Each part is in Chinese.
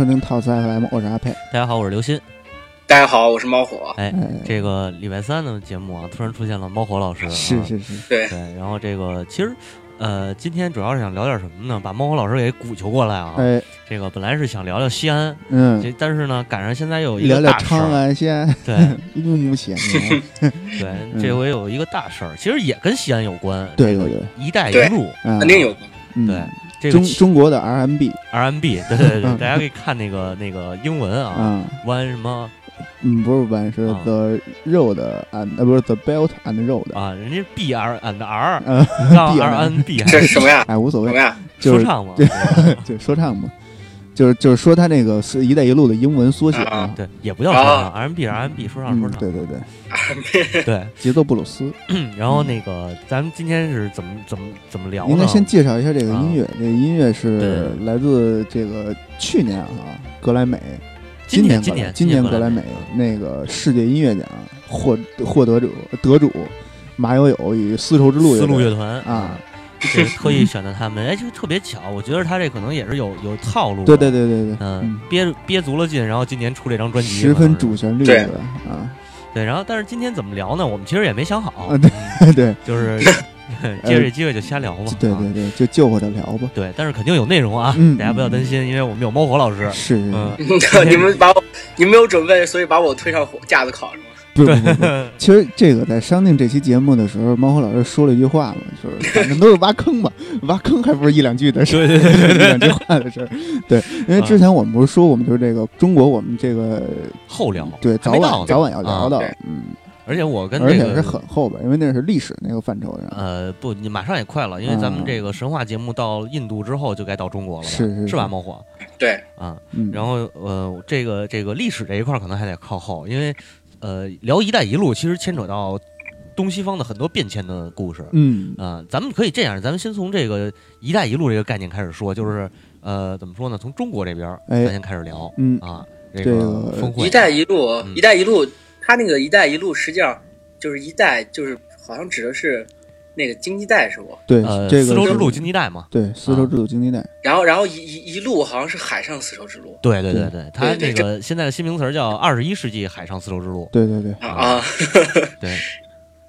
收听套词 FM，我是阿佩。大家好，我是刘鑫。大家好，我是猫火。哎，哎，这个礼拜三的节目啊，突然出现了猫火老师。啊是是是，对，对，然后这个其实，呃，今天主要是想聊点什么呢？把猫火老师给鼓求过来啊。哎，这个本来是想聊聊西安，嗯，这但是呢，赶上现在有一聊聊个大事长儿。安县对乌木县，对，嗯这回有一个大事儿，其实也跟西安有关。对对对，“一带一路啊肯定有。关对”这个中中国的 RMB RMB，对对对，嗯。大家可以看那个那个英文啊，，One 什么？嗯，不是 one，，是啊。The road and 呃不是 the belt and road，啊，人家 B R and R，嗯，杠 B R R N B 这是什么呀？哎无所谓，什么呀？就是说唱嘛。对 就说唱嘛，就是就是说他那个是“一带一路”的英文缩写啊对，也不叫说唱，RMB RMB 说唱说嗯，唱，对对对，对。节奏布鲁斯，然后那个，咱们今天是怎么怎么怎么聊呢？应该先介绍一下这个音乐，这个音乐是来自这个去年啊格莱美。今年今年今年格莱美嗯那个世界音乐奖获获得者得主马友友与丝绸之路丝路乐乐团啊，这个特意选的他们，哎，就特别巧，我觉得他这可能也是有有套路，对对，对对对，嗯，憋憋足了劲，然后今年出这张专辑，十分主旋律对。的啊，对，然后但是今天怎么聊呢？我们其实也没想好，啊对嗯对。就是 借这机会就瞎聊嘛，啊对对对，就就活着聊吧，对，但是肯定有内容啊，嗯大家不要担心，因为我们有猫火老师，是，嗯，你们把我，你们没有准备，所以把我推上火架子烤？不不不，其实这个在商定这期节目的时候，猫火老师说了一句话嘛，就是 反正都是挖坑嘛，挖坑还不是一两句的事儿，对对对对一两句话的事儿。对，因为之前我们不是说我们就是这个中国，我们这个后聊，对早晚早晚要聊到啊，嗯，而且我跟这个而且是很后边，因为那是历史那个范畴的。呃，不，你马上也快了，因为咱们这个神话节目到印度之后就该到中国了吧，是是是。吧，猫火？对，啊？嗯，然后呃，这个这个历史这一块可能还得靠后，因为呃，聊“一带一路”其实牵扯到东西方的很多变迁的故事。嗯啊、咱们可以这样，咱们先从这个“一带一路”这个概念开始说，就是呃，怎么说呢？从中国这边儿哎咱先开始聊嗯啊，这这个个峰会一带一路嗯，一带一路，它那个一带一路实际上就是一带，就是好像指的是那个经济带是不？对呃，这个丝绸之路经济带嘛。对丝绸之路经济带，然后，然后一一一路好像是海上丝绸之路对对对对，它对那个现在的新名词儿叫二十一世纪海上丝绸之路。对对对。啊啊，对，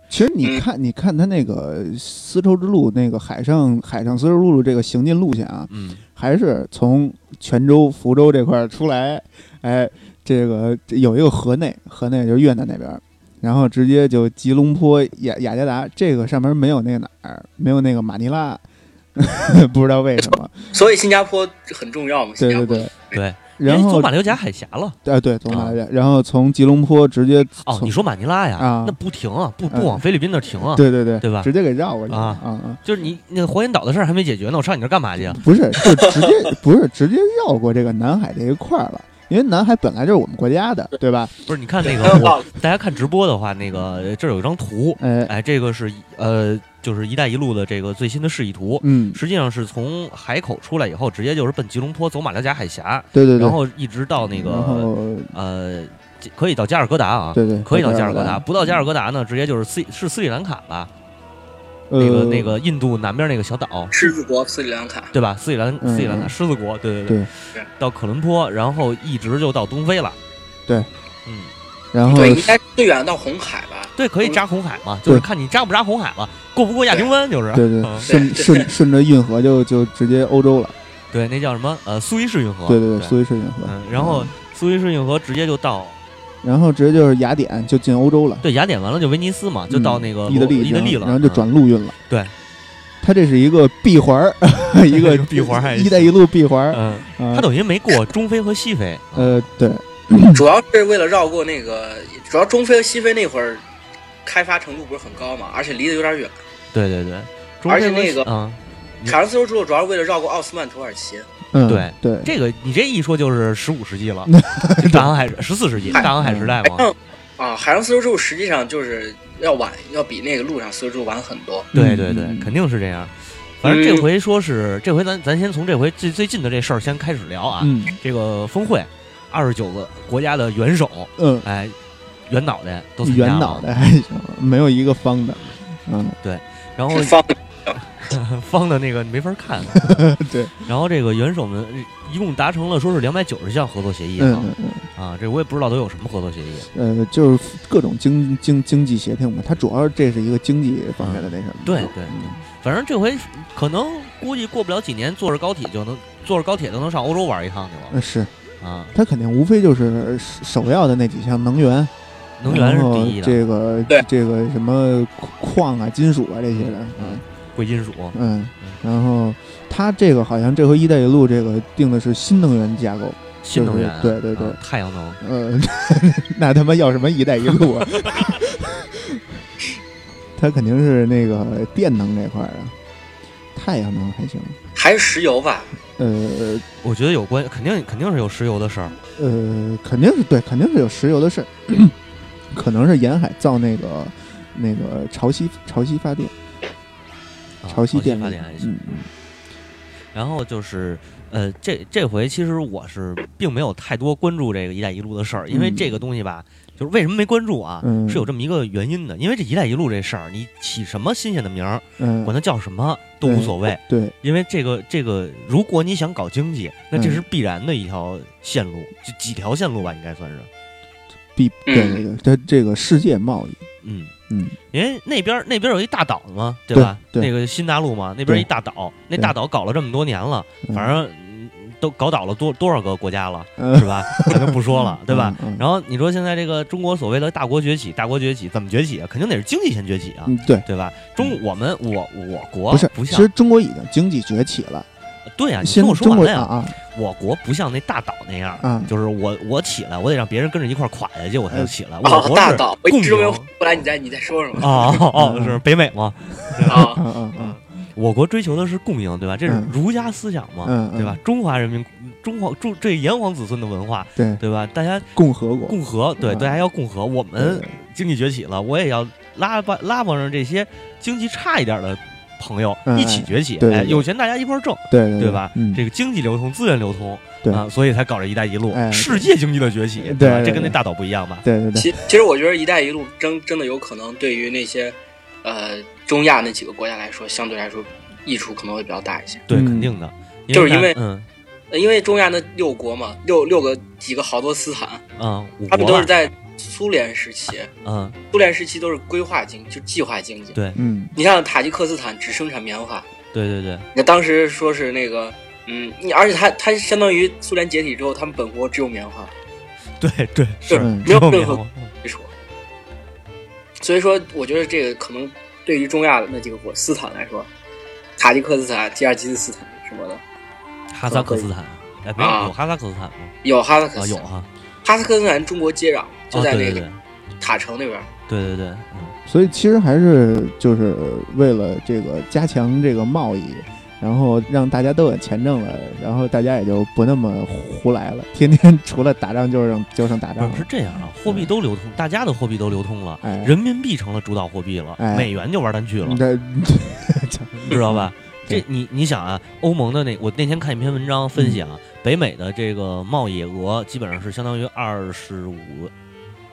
其实你看，你看它那个丝绸之路那个海上海上丝绸之路这个行进路线啊，嗯，还是从泉州、福州这块儿出来，哎，这个有一个河内，河内就是越南那边儿，然后直接就吉隆坡、雅雅加达，这个上面没有那个哪儿，没有那个马尼拉，不知道为什么。所以新加坡很重要嘛。对对对，对，然后哎走马六甲海峡了。啊对，从马六甲，然后从吉隆坡直接哦，你说马尼拉呀？啊那不停啊，不嗯不往菲律宾那儿停啊。对对对对吧直接给绕过去啊啊啊！就是你那个黄岩岛的事儿还没解决呢，我上你那儿干嘛去啊？不是，就直接不是直接绕过这个南海这一块儿了，因为南海本来就是我们国家的，对吧？不是，你看那个。大家看直播的话，那个这儿有一张图，哎，哎，这个是呃，就是“一带一路”的这个最新的示意图。嗯，实际上是从海口出来以后，直接就是奔吉隆坡，走马六甲海峡，对对对，然后一直到那个呃，可以到加尔各答啊，对对，可以到加尔各答，达，不到加尔各答呢，直接就是斯是斯里兰卡吧，呃那个那个印度南边那个小岛，狮子国斯里兰卡，对吧？斯里兰嗯斯里兰卡狮子国，对对对。对。到可伦坡，然后一直就到东非了。对，嗯，然后对，应该最远到红海吧？对，可以扎红海嘛，就是对看你扎不扎红海了，过不过亚丁湾，就是。对对嗯。顺顺顺着运河就就直接欧洲了，对，那叫什么？呃，苏伊士运河。对对对，对。苏伊士运河，嗯，然后苏伊士运河直接就到然后直接就是雅典就进欧洲了，对雅典，完了就威尼斯嘛，就到那个嗯意大利，意大利了，然后就转陆运了，对。它这是一个闭环儿，一个 闭环一带一路闭环儿，嗯，啊。它等于没过中非和西非。呃，对，主要是为了绕过那个，主要中非和西非那会儿开发程度不是很高嘛，而且离得有点远。对对对，中非而且那个嗯，海上丝绸之路主要是为了绕过奥斯曼土耳其。嗯，对对，这个你这一说就是十五世纪了，大航海十四世纪大航海时代嘛。嗯啊，海上丝绸之路实际上就是要晚，要比那个路上丝绸之路晚很多。对对对嗯，肯定是这样。反正这回说是这回咱咱先从这回最最近的这事儿先开始聊啊。嗯这个峰会，二十九个国家的元首，嗯，哎，圆脑袋都参加了圆脑袋还行，没有一个方的，嗯，对然后方 方的那个没法看。对，然后这个元首们一共达成了说是两百九十项合作协议啊、嗯嗯嗯，啊，这我也不知道都有什么合作协议。呃，就是各种经经经济协定嘛，它主要这是一个经济方面的那什么。对对嗯反正这回可能估计过不了几年，坐着高铁就能坐着高铁都能上欧洲玩一趟去了。呃是，啊。它肯定无非就是首要的那几项能源，能源是第一的，这个对这个什么矿啊、金属啊这些的，嗯贵金属。嗯，然后它这个好像这回“一带一路”这个定的是新能源架构，新能源，对对对啊太阳能，呃，那他妈要什么“一带一路”啊？它肯定是那个电能这块儿啊，太阳能还行，还是石油吧？呃我觉得有关，肯定肯定是有石油的事儿。呃，肯定是对，肯定是有石油的事儿，可能是沿海造那个那个潮汐潮汐发电，啊潮汐电力发电还行。嗯嗯然后就是，呃，这这回其实我是并没有太多关注这个“一带一路”的事儿，因为嗯这个东西吧，就是为什么没关注啊？嗯是有这么一个原因的，因为这“一带一路”这事儿，你起什么新鲜的名儿，嗯，管它叫什么都无所谓，对，因为这个这个，如果你想搞经济，那这嗯是必然的一条线路，就几条线路吧，应该算是。必对对对，它这个世界贸易，嗯，嗯因为那边那边有一大岛嘛，对对吧？对那个新大陆嘛，那边一大岛，那大岛搞了这么多年了，嗯反正嗯都搞倒了多多少个国家了，嗯是吧？咱就不说了，对吧？？然后你说现在这个中国所谓的大国崛起，大国崛起怎么崛起啊？肯定得是经济先崛起啊，嗯，对，对吧？中我们我我国不是，不像其实中国已经经济崛起了，对呀，你现听我说完了呀。啊啊我国不像那大岛那样，啊就是我我起来，我得让别人跟着一块儿垮下去，我才能起来。我哦，国是大岛，我一共直都没来你在你在说什么？哦哦是北美吗？啊，啊啊啊！我国追求的是共赢，对吧？这是嗯儒家思想嘛，嗯嗯对吧？中华人民中华中这炎黄子孙的文化，对，对吧？大家共和国，共和，对，嗯大家要共和。我们经济崛起了，我也要拉帮拉帮上这些经济差一点的朋友嗯一起崛起。哎，有钱大家一块儿挣，对对对吧？嗯，这个经济流通、资源流通，对。啊，所以才搞这“一带一路哎”，世界经济的崛起，对对对这跟那大岛不一样吧？对对对，其其实我觉得“一带一路”真真的有可能对于那些呃中亚那几个国家来说，相对来说益处可能会比较大一些。对，嗯。肯定的，就是因为因为中亚那六国嘛，六六个几个好多斯坦，嗯，他们都是在苏联时期，嗯，苏联时期都是规划经，就计划经济。对。嗯。你像塔吉克斯坦只生产棉花，对对对，那当时说是那个，嗯，你而且它它相当于苏联解体之后，他们本国只有棉花。对对是。没有任何基础，所以说我觉得这个可能对于中亚的那几个国斯坦来说，塔吉克斯坦、吉尔吉斯斯坦什么的，哈萨克斯坦，哎，没有啊。有哈萨克斯坦吗？有哈萨克啊，斯坦，有哈，哈萨克斯坦中国接壤，就啊，在那个塔城那边。对对对，嗯，所以其实还是就是为了这个加强这个贸易，然后让大家都有钱挣了，然后大家也就不那么胡来了，天天除了打仗就是就剩打仗了。不是是。这样啊，货币都流通，大家的货币都流通了，哎，人民币成了主导货币了，哎美元就玩单去了，这 知道吧？这你你想啊，欧盟的那我那天看一篇文章分析啊，北美的这个贸易额基本上是相当于二十五、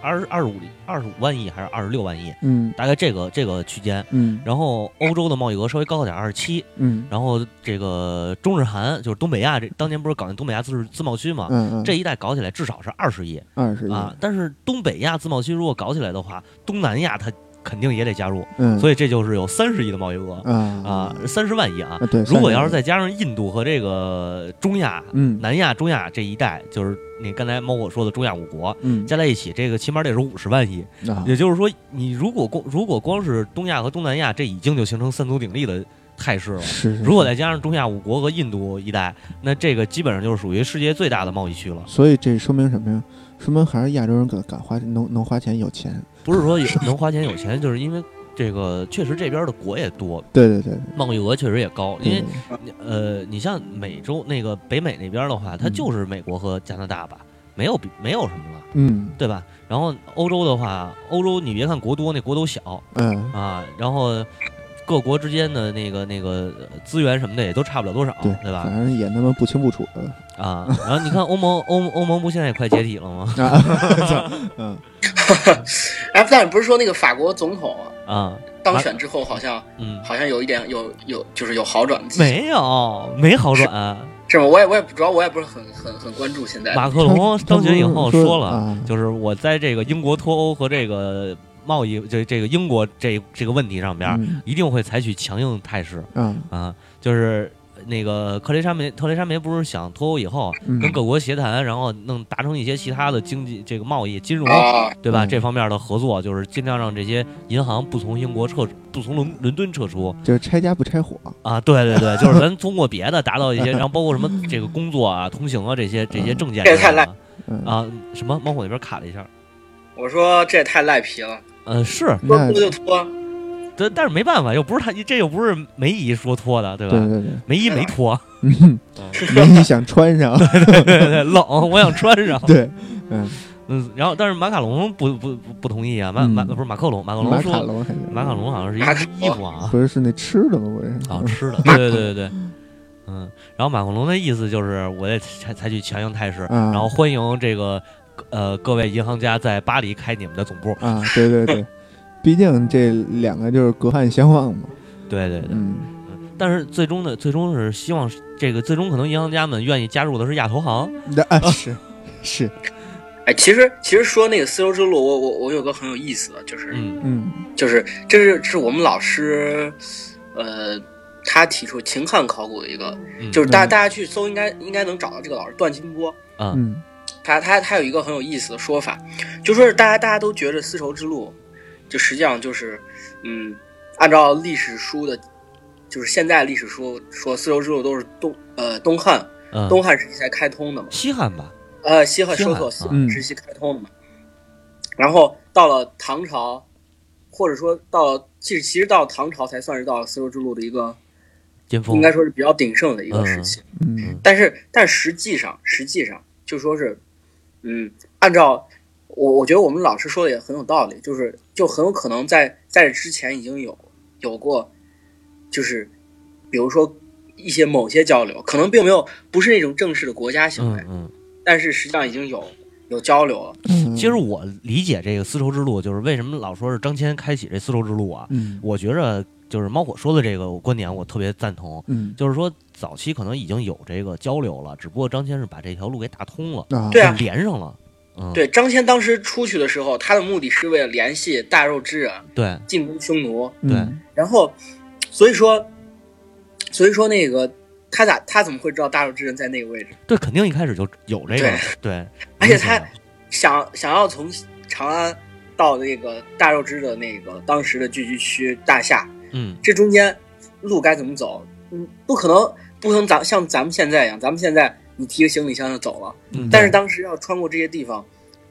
二二十五、二十五万亿还是二十六万亿，嗯大概这个这个区间。嗯然后欧洲的贸易额稍微高点，二十七。嗯然后这个中日韩就是东北亚这当年不是搞那东北亚自自贸区嘛，嗯嗯，这一带搞起来至少是二十亿二十亿啊。但是东北亚自贸区如果搞起来的话，东南亚它肯定也得加入，嗯，所以这就是有三十亿的贸易额啊啊，三十万亿啊啊。对，如果要是再加上印度和这个中亚、嗯南亚、中亚这一带，就是你刚才猫火说的中亚五国嗯加在一起，这个起码得是五十万亿。啊也就是说，你如果光如果光是东亚和东南亚，这已经就形成三足鼎立的态势了。是，是如果再加上中亚五国和印度一带，那这个基本上就是属于世界最大的贸易区了。所以这说明什么呀？说明还是亚洲人敢敢花能能花钱有钱。不是说有能花钱有钱，就是因为这个确实这边的国也多，对对对，贸易额确实也高。因为呃，你像美洲那个北美那边的话，它嗯就是美国和加拿大吧，没有比没有什么了，嗯对吧？然后欧洲的话，欧洲你别看国多，那国都小嗯啊，然后各国之间的那个那个呃资源什么的也都差不了多少，对对吧反？正也他妈不清不楚的啊，然后你看欧盟欧欧盟不现在也快解体了吗？啊，嗯哎，但是不是说那个法国总统啊，啊，当选之后好像嗯，好像有一点有有就是有好转的，没有没好转。是吗？我也我也主要我也不是很很很关注现在马克龙当选以后说说了啊，就是我在这个英国脱欧和这个贸易这这个英国这这个问题上边，嗯一定会采取强硬态势嗯，啊，就是。那个克雷莎梅，特雷莎梅不是想脱欧以后嗯跟各国协谈，然后弄达成一些其他的经济、这个贸易、金融，啊，对吧？嗯这方面的合作，就是尽量让这些银行不从英国撤，不从伦伦敦撤出就是拆家不拆伙，啊。对对对，就是咱通过别的达到一些，然后包括什么这个工作啊、通行啊这些这些证件这也太赖啊。什么？猫火那边卡了一下。我说这也太赖皮了，呃，是，说那脱就脱，但但是没办法，又不是他，这又不是梅姨说脱的，对吧？对对对，梅姨没脱，嗯，没你想穿上，对对对，冷，我想穿上。对，嗯，嗯，然后但是马卡龙不不不不同意啊，马马嗯不是马克龙，马克马卡龙马卡龙好像是一衣服啊，不是是那吃的吗？不是啊吃的，对对对对对，嗯，然后马克龙的意思就是我得采采取强硬态势，啊然后欢迎这个呃各位银行家在巴黎开你们的总部，啊，对对对，毕竟这两个就是隔岸相望嘛，对对对，嗯。但是最终的最终是希望这个最终可能银行家们愿意加入的是亚投行，那啊是是，哎，其实其实说那个丝绸之路，我我我有个很有意思的，就是、嗯。嗯。就是这是这是我们老师，呃，他提出秦汉考古的一个，嗯，就是大嗯。大家去搜应该应该能找到这个老师段金波，啊。嗯他他他有一个很有意思的说法，就说是大家大家都觉得丝绸之路，就实际上就是，嗯，按照历史书的，就是现在历史书说丝绸之路都是东呃东汉嗯，东汉时期才开通的嘛，西汉吧，呃西汉西汉收错西嗯汉时期开通的嘛，然后到了唐朝，或者说到了其实其实到了唐朝才算是到了丝绸之路的一个巅峰应该说是比较鼎盛的一个时期。嗯但是，但实际上，实际上就说是，嗯，按照我我觉得我们老师说的也很有道理，就是就很有可能在在这之前已经有有过，就是比如说一些某些交流，可能并没有不是那种正式的国家行为，嗯嗯。但是实际上已经有有交流了。嗯，其实我理解这个丝绸之路，就是为什么老说是张骞开启这丝绸之路啊？嗯我觉着就是猫火说的这个观点，我特别赞同。嗯就是说，早期可能已经有这个交流了，只不过张骞是把这条路给打通了，啊。对啊。连上了。嗯，对，张骞当时出去的时候，他的目的是为了联系大肉之人对。进攻匈奴，嗯。对。然后，所以说，所以说那个他咋他怎么会知道大肉之人在那个位置？对，肯定一开始就有这个，对，而且他想想要从长安到那个大肉之的那个当时的聚居区大夏，嗯。这中间路该怎么走？嗯，不可能，不能咱像咱们现在一样，咱们现在你提个行李箱就走了，嗯，但是当时要穿过这些地方，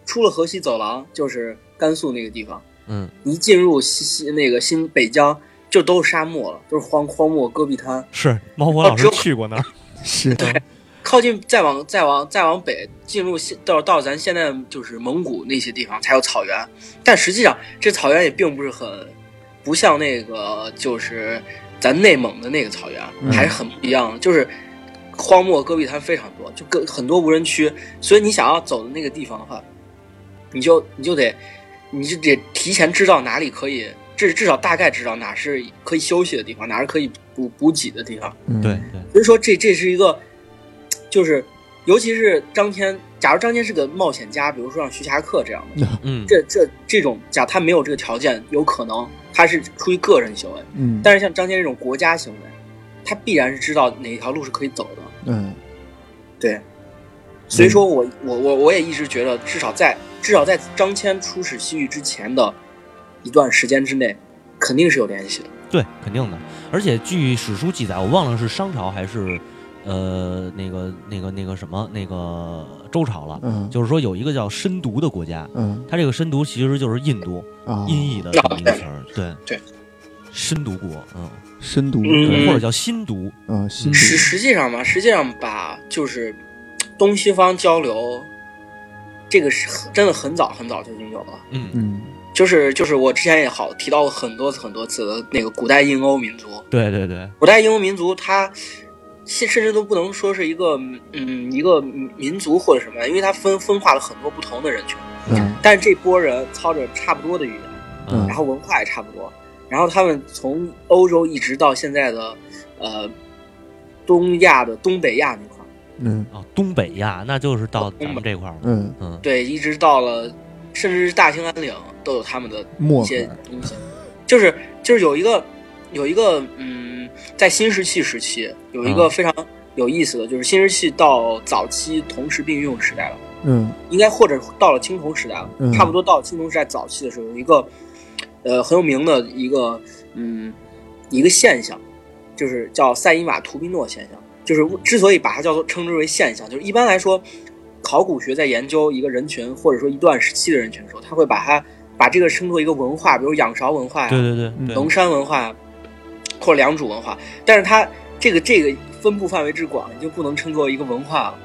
出了河西走廊就是甘肃那个地方，嗯。你一进入西西那个新北疆，就都是沙漠了，都是荒荒漠戈壁滩。是猫火老师去过那儿，是。对靠近再往再往再往北，进入现到到咱现在就是蒙古那些地方才有草原，但实际上这草原也并不是很，不像那个就是咱内蒙的那个草原，嗯。还是很不一样的，就是荒漠戈壁滩非常多，就跟很多无人区，所以你想要走的那个地方的话，你就你就得你就得提前知道哪里可以，至至少大概知道哪是可以休息的地方，哪是可以补补给的地方。嗯。对对，所以说这这是一个，就是尤其是张骞，假如张骞是个冒险家，比如说像徐霞客这样的，嗯这这这种假他没有这个条件，有可能他是出于个人行为，嗯但是像张骞这种国家行为，他必然是知道哪条路是可以走的，嗯对。所以说我我我我也一直觉得，至少在至少在张骞出使西域之前的一段时间之内，肯定是有联系的。对，肯定的。而且据史书记载，我忘了是商朝还是呃那个那个那个什么那个周朝了，嗯。就是说有一个叫申毒的国家，嗯。它这个申毒其实就是印度啊，音译的这么一个词儿，对对，申毒国，嗯，深度嗯。对或者叫新毒，嗯，新实度实际上嘛，实际上把就是东西方交流，这个是很真的很早很早就已经有了。嗯，嗯。就是就是我之前也好提到过很多次很多次的那个古代印欧民族，对对对，古代印欧民族它甚甚至都不能说是一个嗯一个民族或者什么，因为它分分化了很多不同的人群，嗯。但是这波人操着差不多的语言，嗯然后文化也差不多，然后他们从欧洲一直到现在的呃东亚的东北亚那块儿，嗯。哦，东北亚那就是到咱们这块儿了。嗯，嗯，对，一直到了甚至是大兴安岭都有他们的一些东西，就是就是有一个有一个嗯，在新石器时期有一个嗯。非常有意思的，就是新石器到早期同时并用时代了，嗯。应该或者到了青铜时代了，嗯。差不多到了青铜时代早期的时候，有一个呃很有名的一个嗯一个现象，就是叫塞伊瓦图宾诺现象。就是之所以把它叫做称之为现象，就是一般来说，考古学在研究一个人群或者说一段时期的人群的时候，他会把它把这个称作一个文化，比如仰韶文化呀、对对对，龙山文化或者良渚文化，但是它这个这个分布范围之广，你就不能称作一个文化了，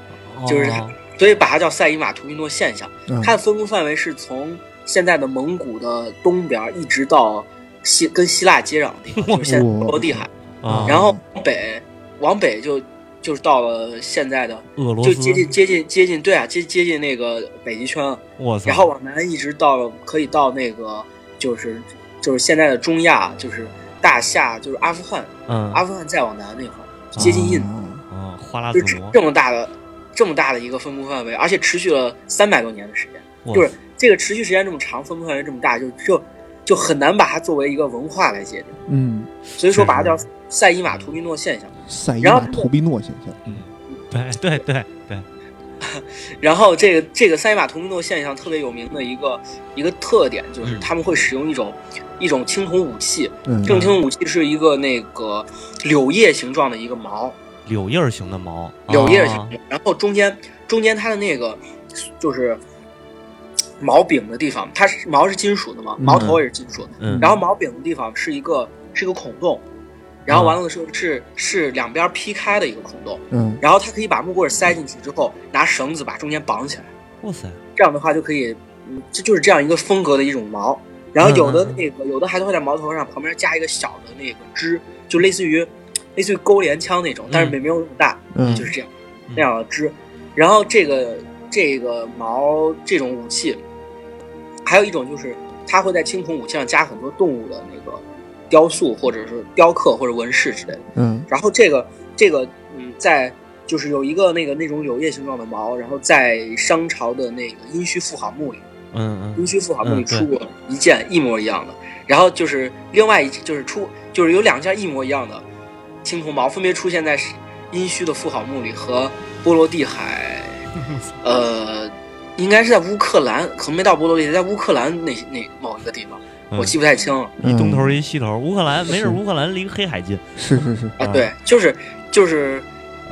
就是所以把它叫塞伊玛图宾诺现象。嗯。它的分布范围是从现在的蒙古的东边一直到希跟希腊接壤的地方，就是现在波罗的海，啊，然后往北往北就就是到了现在的就俄罗斯接近接近接近对啊接接近那个北极圈了，我操，然后往南一直到了可以到那个就是就是现在的中亚，就是大夏，就是阿富汗，嗯。阿富汗再往南那块儿接近印度，啊啊，花剌就子模，这这么大的这么大的一个分布范围，而且持续了三百多年的时间。就是这个持续时间这么长，分布范围这么大，就就就很难把它作为一个文化来界定，嗯，所以说把它叫塞伊玛图宾诺现象。塞伊玛图宾诺现象，嗯。对对对对，然后这个这个塞伊玛图宾诺现象特别有名的一个一个特点就是嗯。他们会使用一种一种青铜武器，嗯。这种青铜武器是一个那个柳叶形状的一个矛，柳叶儿型的毛，柳叶形啊，然后中间中间它的那个就是毛柄的地方，它是毛是金属的嘛，毛头也是金属的，嗯，然后毛柄的地方是一个是一个孔洞，然后完了的时候是是两边劈开的一个孔洞，嗯。然后他可以把木棍塞进去之后，拿绳子把中间绑起来，哇塞，这样的话就可以，嗯，这就是这样一个风格的一种矛。然后有的那个有的还会在矛头上旁边加一个小的那个枝，就类似于类似于钩镰枪那种，但是没没有那么大，嗯。就是这样嗯那样的枝。然后这个这个矛这种武器，还有一种就是它会在青铜武器上加很多动物的那个雕塑，或者是雕刻或者纹饰之类的。嗯然后这个这个嗯，在就是有一个那个那种柳叶形状的矛，然后在商朝的那个殷墟妇好墓里，嗯嗯殷墟妇好墓里出过一件一模一样的。然后就是另外一就是出就是有两件一模一样的青铜矛，分别出现在殷墟的妇好墓里和波罗的海，呃，应该是在乌克兰，可能没到波罗的海，在乌克兰那那某一个地方，嗯我记不太清了。一东头一西头，乌克兰没事，乌克兰离黑海近，是是是，啊，啊对，就是就是，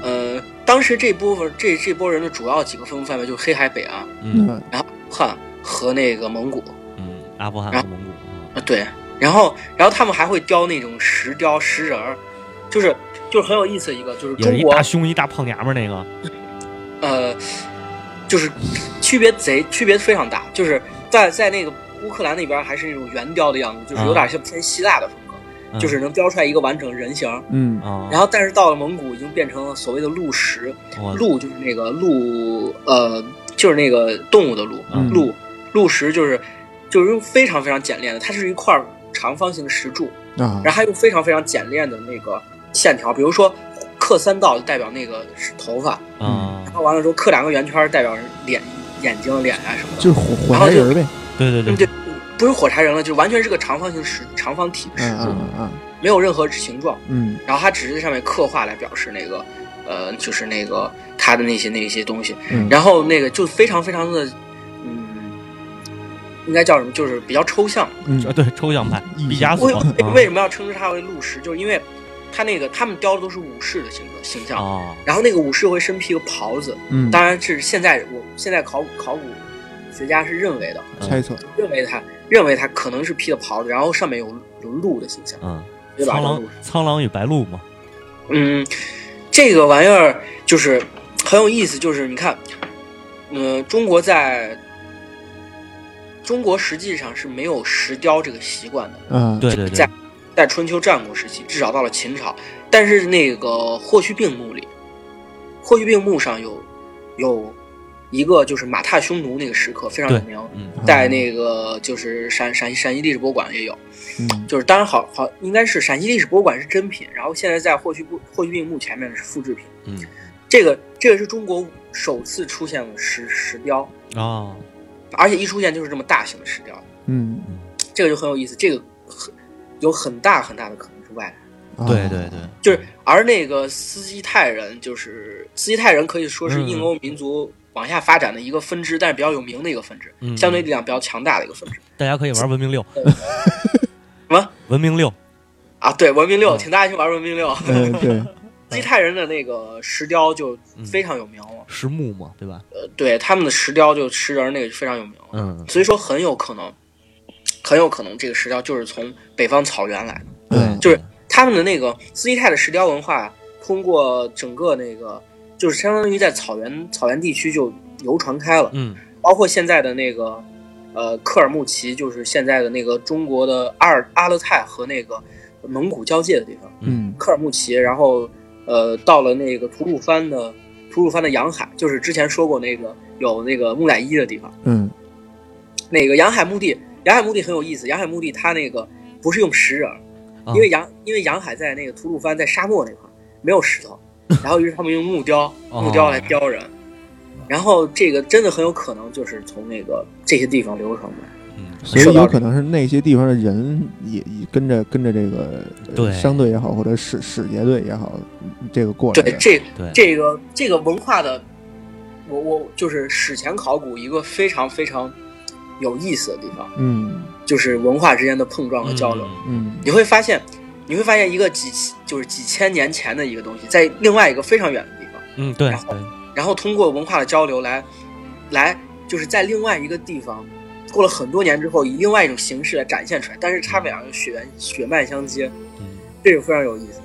呃，当时这部分这这波人的主要几个分布范围就是黑海北岸，嗯嗯。然后汉和那个蒙古嗯，阿富汗和蒙古，嗯。啊，对，然后然后他们还会雕那种石雕石人儿，就是就是很有意思的一个，就是中国大胸一大胖娘们儿那个，呃，就是区别贼区别非常大，就是在在那个乌克兰那边还是那种圆雕的样子，就是有点像偏希腊的风格，嗯。就是能雕出来一个完整人形儿。嗯。啊，然后但是到了蒙古已经变成了所谓的鹿石，鹿就是那个鹿，呃，就是那个动物的鹿，嗯。鹿鹿石就是就是用非常非常简练的，它是一块长方形的石柱，啊。然后还用非常非常简练的那个线条，比如说刻三道就代表那个是头发，啊。然，后完了之后刻两个圆圈代表脸、眼睛、脸啊什么的。就是火火柴人儿呗，嗯，对对对，对，不是火柴人了，就完全是个长方形石长方体的石嗯柱，嗯嗯。没有任何形状。嗯。然后它只是在上面刻画来表示那个，呃，就是那个它的那些那些东西。嗯，然后那个就非常非常的，嗯，应该叫什么？就是比较抽象。嗯。啊对，抽象派，意毕加索。为什么要称之它为鹿石？就是因为他那个他们雕的都是武士的形形象，啊，然后那个武士会身披个袍子，嗯，当然是现在我现在考考古学家是认为的，猜测，认为他认为他可能是披的袍子，然后上面有有鹿的形象，嗯，对吧？苍狼苍狼与白鹿嘛，嗯，这个玩意儿就是很有意思，就是你看，嗯、中国在中国实际上是没有石雕这个习惯的，嗯，对对对在，在春秋战国时期，至少到了秦朝，但是那个霍去病墓里，霍去病墓上有有一个就是马踏匈奴那个石刻非常有名，嗯在那个就是陕陕西陕西历史博物馆也有，嗯就是当然好好应该是陕西历史博物馆是真品，然后现在在霍去部霍去病墓前面是复制品。嗯这个这个是中国首次出现了石石雕，啊，而且一出现就是这么大型的石雕，嗯，这个就很有意思。这个很有很大很大的可能是外来，啊对对对，就是而那个斯基泰人，就是斯基泰人可以说是嗯印欧民族往下发展的一个分支，但是比较有名的一个分支，嗯相对力量比较强大的一个分支。大家可以玩文明六，什么文明六，啊？对，文明六，嗯请大家去玩文明六。嗯对，斯基泰人的那个石雕就非常有名了，石墓嘛，对吧？呃，对他们的石雕就石人那个非常有名了，嗯，所以说很有可能，很有可能这个石雕就是从北方草原来的。嗯就是他们的那个斯基泰的石雕文化，通过整个那个，就是相当于在草原草原地区就流传开了，嗯。包括现在的那个，呃，科尔木齐，就是现在的那个中国的阿尔阿勒泰和那个蒙古交界的地方，嗯。科尔木齐，然后呃，到了那个吐鲁番的吐鲁番的洋海，就是之前说过那个有那个木乃伊的地方，嗯。那个洋海墓地，洋海墓地很有意思，洋海墓地它那个不是用石人因为洋因为洋海在那个吐鲁番在沙漠那块没有石头，然后于是他们用木雕哦。木雕来雕人，然后这个真的很有可能就是从那个这些地方流传过来。嗯，所以有可能是那些地方的人也也跟着跟着这个商队也好，或者使使节队也好，这个过来，对这，这个这个文化的，我我就是史前考古一个非常非常有意思的地方，嗯。就是文化之间的碰撞和交流。嗯。嗯。你会发现，你会发现一个几就是几千年前的一个东西，在另外一个非常远的地方。嗯，对然后，然后通过文化的交流来，来就是在另外一个地方，过了很多年之后，以另外一种形式来展现出来，但是他们两个血缘血脉相接，嗯，这个非常有意思。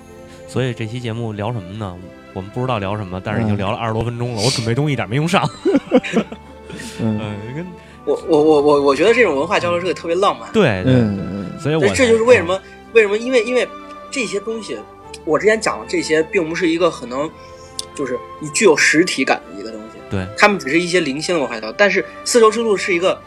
所以这期节目聊什么呢？我们不知道聊什么，但是已嗯经聊了二十多分钟了，我准备东西一点没用上。嗯我我我我我觉得这种文化交流是个特别浪漫的，对对，嗯所以我，这就是为什么为什么因为因为这些东西，我之前讲的这些并不是一个可能就是你具有实体感的一个东西，对，他们只是一些零星的文化但是丝绸之路是一个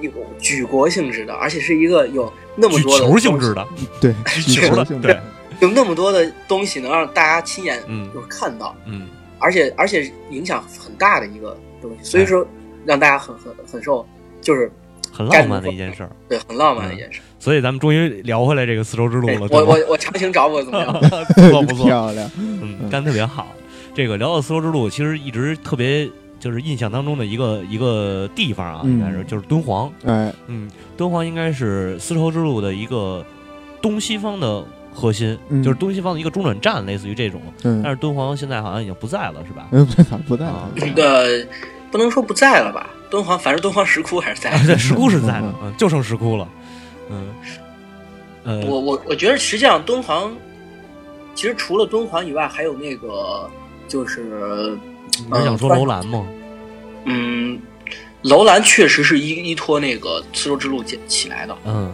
有举国性质的，而且是一个有那么多的球性质的，对 举球的，质，有那么多的东西能让大家亲眼嗯就是看到，嗯，而且而且影响很大的一个东西，所以说让大家很很很受，就是很浪漫的一件事儿。对很浪漫的一件事。所以咱们终于聊回来这个丝绸之路哎了，我我我强行找我怎么样？不错不错，漂亮，嗯，干得特别好。这个聊到丝绸之路，其实一直特别就是印象当中的一个一个地方啊，嗯应该是就是敦煌。哎，嗯，敦煌应该是丝绸之路的一个东西方的核心，嗯就是东西方的一个中转站，类似于这种。嗯但是敦煌现在好像已经不在了，是吧？嗯，不在不在啊了，呃，不能说不在了吧？敦煌，反正敦煌石窟还是在啊，。对，石窟是在的嗯，嗯，就剩石窟了。嗯，呃，我我我觉得实际上敦煌，其实除了敦煌以外，还有那个就是你想说楼兰吗？嗯，楼兰确实是依依托那个丝绸之路建起来的。嗯，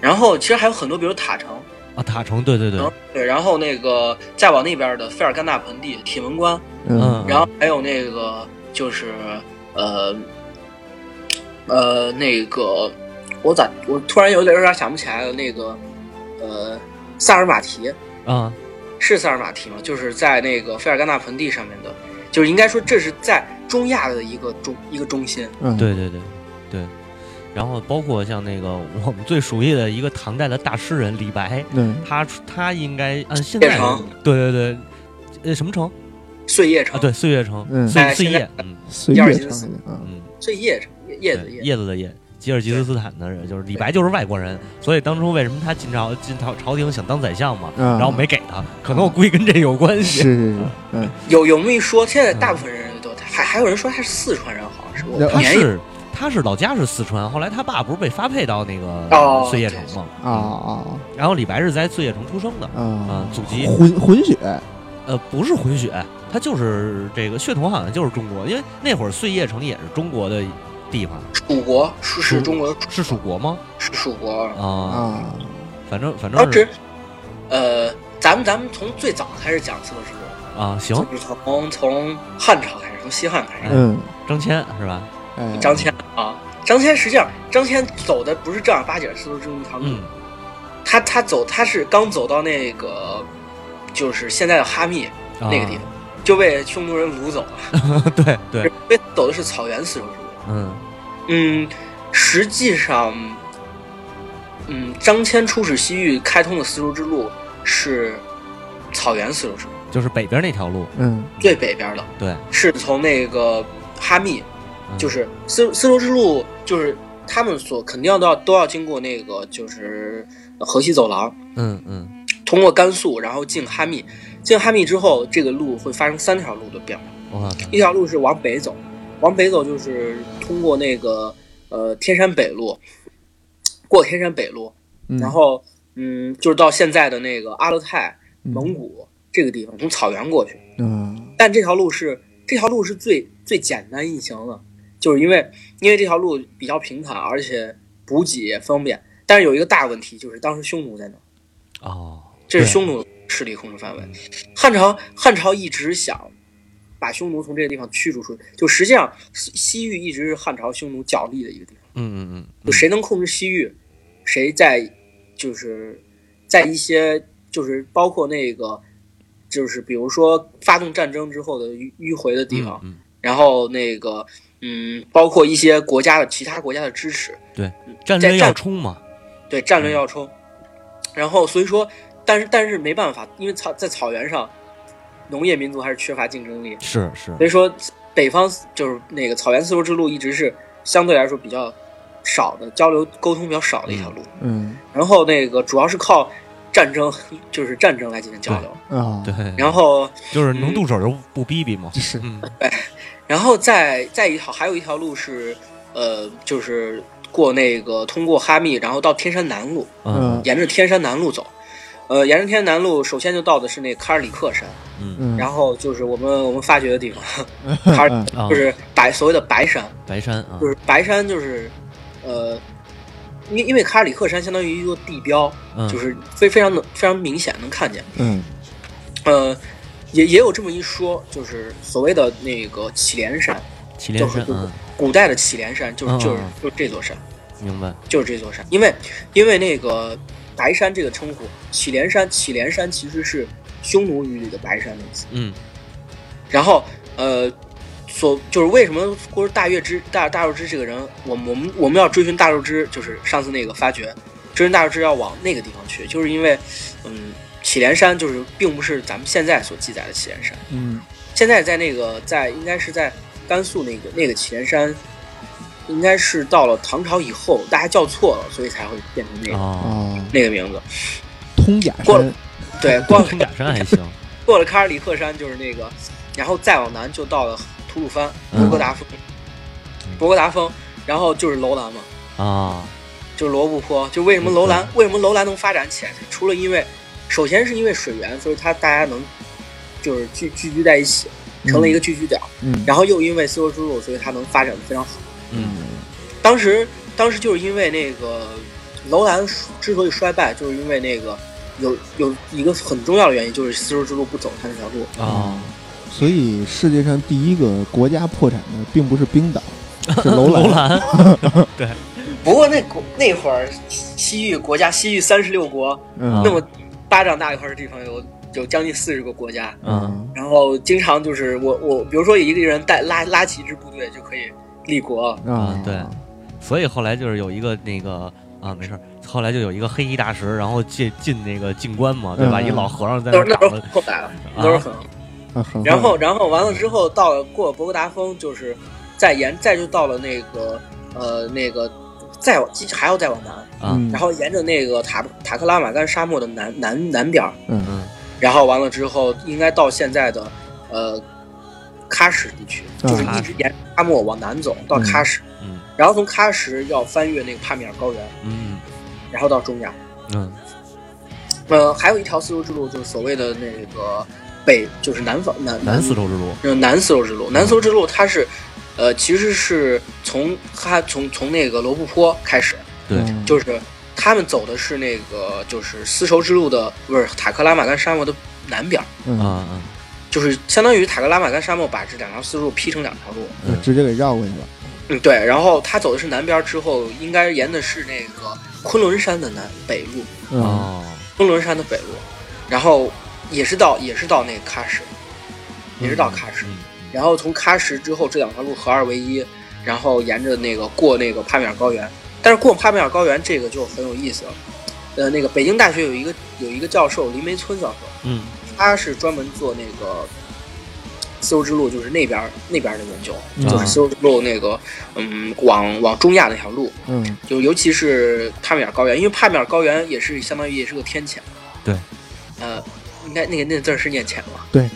然后其实还有很多，比如塔城，啊，塔城，对对对，嗯对，然后那个再往那边的费尔干纳盆地、铁门关，嗯然后还有那个就是呃呃那个我咋我突然有点有点想不起来了，那个呃萨尔马提啊，是萨尔马提吗？就是在那个费尔干纳盆地上面的，就是应该说这是在中亚的一个中一个中心。嗯，对对对对。然后包括像那个我们最熟悉的一个唐代的大诗人李白，嗯他他应该按现在叶城对对对，呃，什么城碎叶城啊？对，碎叶城，嗯岁哎现在岁叶，嗯岁第二季的四月长一点啊，嗯，碎叶城，叶叶子对叶。叶子的叶，吉尔吉斯斯坦的人，就是李白就是外国人，所以当初为什么他进朝进朝朝廷想当宰相嘛，啊然后没给他，可能我估计跟这有关系。是是，嗯，有有那么一说，现在大部分人都还还有人说他是四川人，好像是我那他是他是老家是四川，后来他爸不是被发配到那个哦碎叶城嘛，啊啊然后李白是在碎叶城出生的，啊啊，祖籍混混血，呃不是混血，他就是这个血统好像就是中国，因为那会儿碎叶城也是中国的地方，蜀国是是中国的是蜀国吗？是蜀国。啊，啊，反正反正是，呃，咱们咱们从最早开始讲丝绸之路，啊，行，就是从从汉朝开始，从西汉开始。嗯。张骞是吧？嗯，张骞啊，张骞实际上张骞走的不是正儿八经丝绸之路嗯。他他走他是刚走到那个就是现在的哈密啊那个地方，就被匈奴人掳走了，对 对，因为走的是草原丝绸之路。嗯。嗯，实际上，嗯，张骞出使西域开通的丝绸之路是草原丝绸之路，就是北边那条路，嗯。最北边的，对，是从那个哈密，嗯。就是丝丝绸之路，就是他们所肯定要都要都要经过那个就是河西走廊，嗯嗯。通过甘肃，然后进哈密，进哈密之后，这个路会发生三条路的变化。一条路是往北走，往北走就是通过那个呃天山北路，过天山北路，嗯，然后嗯就是到现在的那个阿勒泰嗯蒙古这个地方，从草原过去。嗯但这条路是这条路是最最简单易行的，就是因为因为这条路比较平坦，而且补给也方便。但是有一个大问题，就是当时匈奴在哪儿，哦，这是匈奴势力控制范围。汉朝汉朝一直想把匈奴从这个地方驱逐出去，就实际上西西域一直是汉朝匈奴角力的一个地方，嗯嗯嗯，就谁能控制西域，谁在就是在一些就是包括那个就是比如说发动战争之后的迂迂回的地方，嗯然后那个嗯，包括一些国家的其他国家的支持，对战略要冲嘛，对战略要冲。然后所以说，但是但是没办法，因为草在草原上，农业民族还是缺乏竞争力，是是。所以说北方就是那个草原丝绸之路一直是相对来说比较少的交流沟通比较少的一条路。嗯。然后那个主要是靠战争，就是战争来进行交流。啊，对，然后就是能动手就不逼逼嘛，是。对 然后再再一条，还有一条路是，呃，就是过那个通过哈密，然后到天山南路，嗯。沿着天山南路走。呃，沿着天山南路，首先就到的是那卡尔里克山，嗯。嗯，然后就是我们我们发掘的地方，嗯。卡就是白所谓的白山，白山啊。就是白山就是，呃，因因为卡尔里克山相当于一座地标，嗯就是非非常的非常明显能看见。嗯。呃，也也有这么一说，就是所谓的那个祁连山，祁连山就是古代的祁连山就是嗯就是嗯。就是这座山，明白。就是这座山，因为因为那个白山这个称呼，祁连山祁连山其实是匈奴语里的白山的意思。嗯然后呃，所就是为什么或者大月之大大肉之这个人，我们我们我们要追寻大肉之，就是上次那个发掘，追寻大肉之要往那个地方去，就是因为嗯，祁连山就是并不是咱们现在所记载的祁连山。嗯现在在那个在应该是在甘肃那个那个祁连山，应该是到了唐朝以后，大家叫错了，所以才会变成那个、那个名字。通甲过了，对，过了通假山还行，过了卡尔里克山就是那个，然后再往南就到了吐鲁番、嗯博格达峰，博格达峰，然后就是楼兰嘛，啊，就是罗布泊。就为什么楼兰为什么楼兰能发展起来？除了因为，首先是因为水源，所以它大家能就是聚聚居在一起，成了一个聚居点。嗯然后又因为丝绸之路，所以它能发展的非常好。嗯当时当时就是因为那个楼兰之所以衰败，就是因为那个有有一个很重要的原因，就是丝绸之路不走它那条路。啊，所以世界上第一个国家破产的并不是冰岛，是楼楼兰。对，不过那国那会儿西域国家，西域三十六国，嗯。那么巴掌大一块的地方有有将近四十个国家，嗯。然后经常就是我我比如说一个人带拉拉起一支部队就可以立国，啊，对。所以后来就是有一个那个啊，没事儿，后来就有一个黑衣大使，然后进进那个进关嘛，对吧？嗯。一老和尚在都是那都是那儿挡着，后来了，都是很。啊，然后然后完了之后到了过博格达峰，就是再沿再就到了那个呃那个再往还要再往南，啊。嗯。然后沿着那个塔塔克拉玛干沙漠的南南南边，嗯。嗯。然后完了之后应该到现在的呃喀什地区，嗯。就是一直沿沙漠往南走到喀什，嗯。然后从喀什要翻越那个帕米尔高原，嗯。然后到中亚。嗯。呃，还有一条丝绸之路，就是所谓的那个北，就是南方南南丝绸之路，就是南丝绸之路。南丝绸之路它是，呃，其实是从它从从那个罗布泊开始，对，嗯。就是他们走的是那个就是丝绸之路的，不是塔克拉玛干沙漠的南边儿，嗯啊啊，就就是相当于塔克拉玛干沙漠把这两条丝路劈成两条路。嗯直接给绕过去了。嗯，对。然后他走的是南边之后，应该沿的是那个昆仑山的南北路，嗯，哦，昆仑山的北路，然后也是到也是到那个喀什，也是到喀什。嗯然后从喀什之后，这两条路合二为一，然后沿着那个过那个帕米尔高原。但是过帕米尔高原这个就很有意思了。呃，那个北京大学有一个有一个教授林梅村教授，嗯他是专门做那个丝绸之路，就是那边那边儿的研究，嗯就是丝绸之路那个嗯往往中亚那条路，嗯就尤其是帕米尔高原，因为帕米尔高原也是相当于也是个天堑。对。呃，应该那个那个字是念浅吗？对，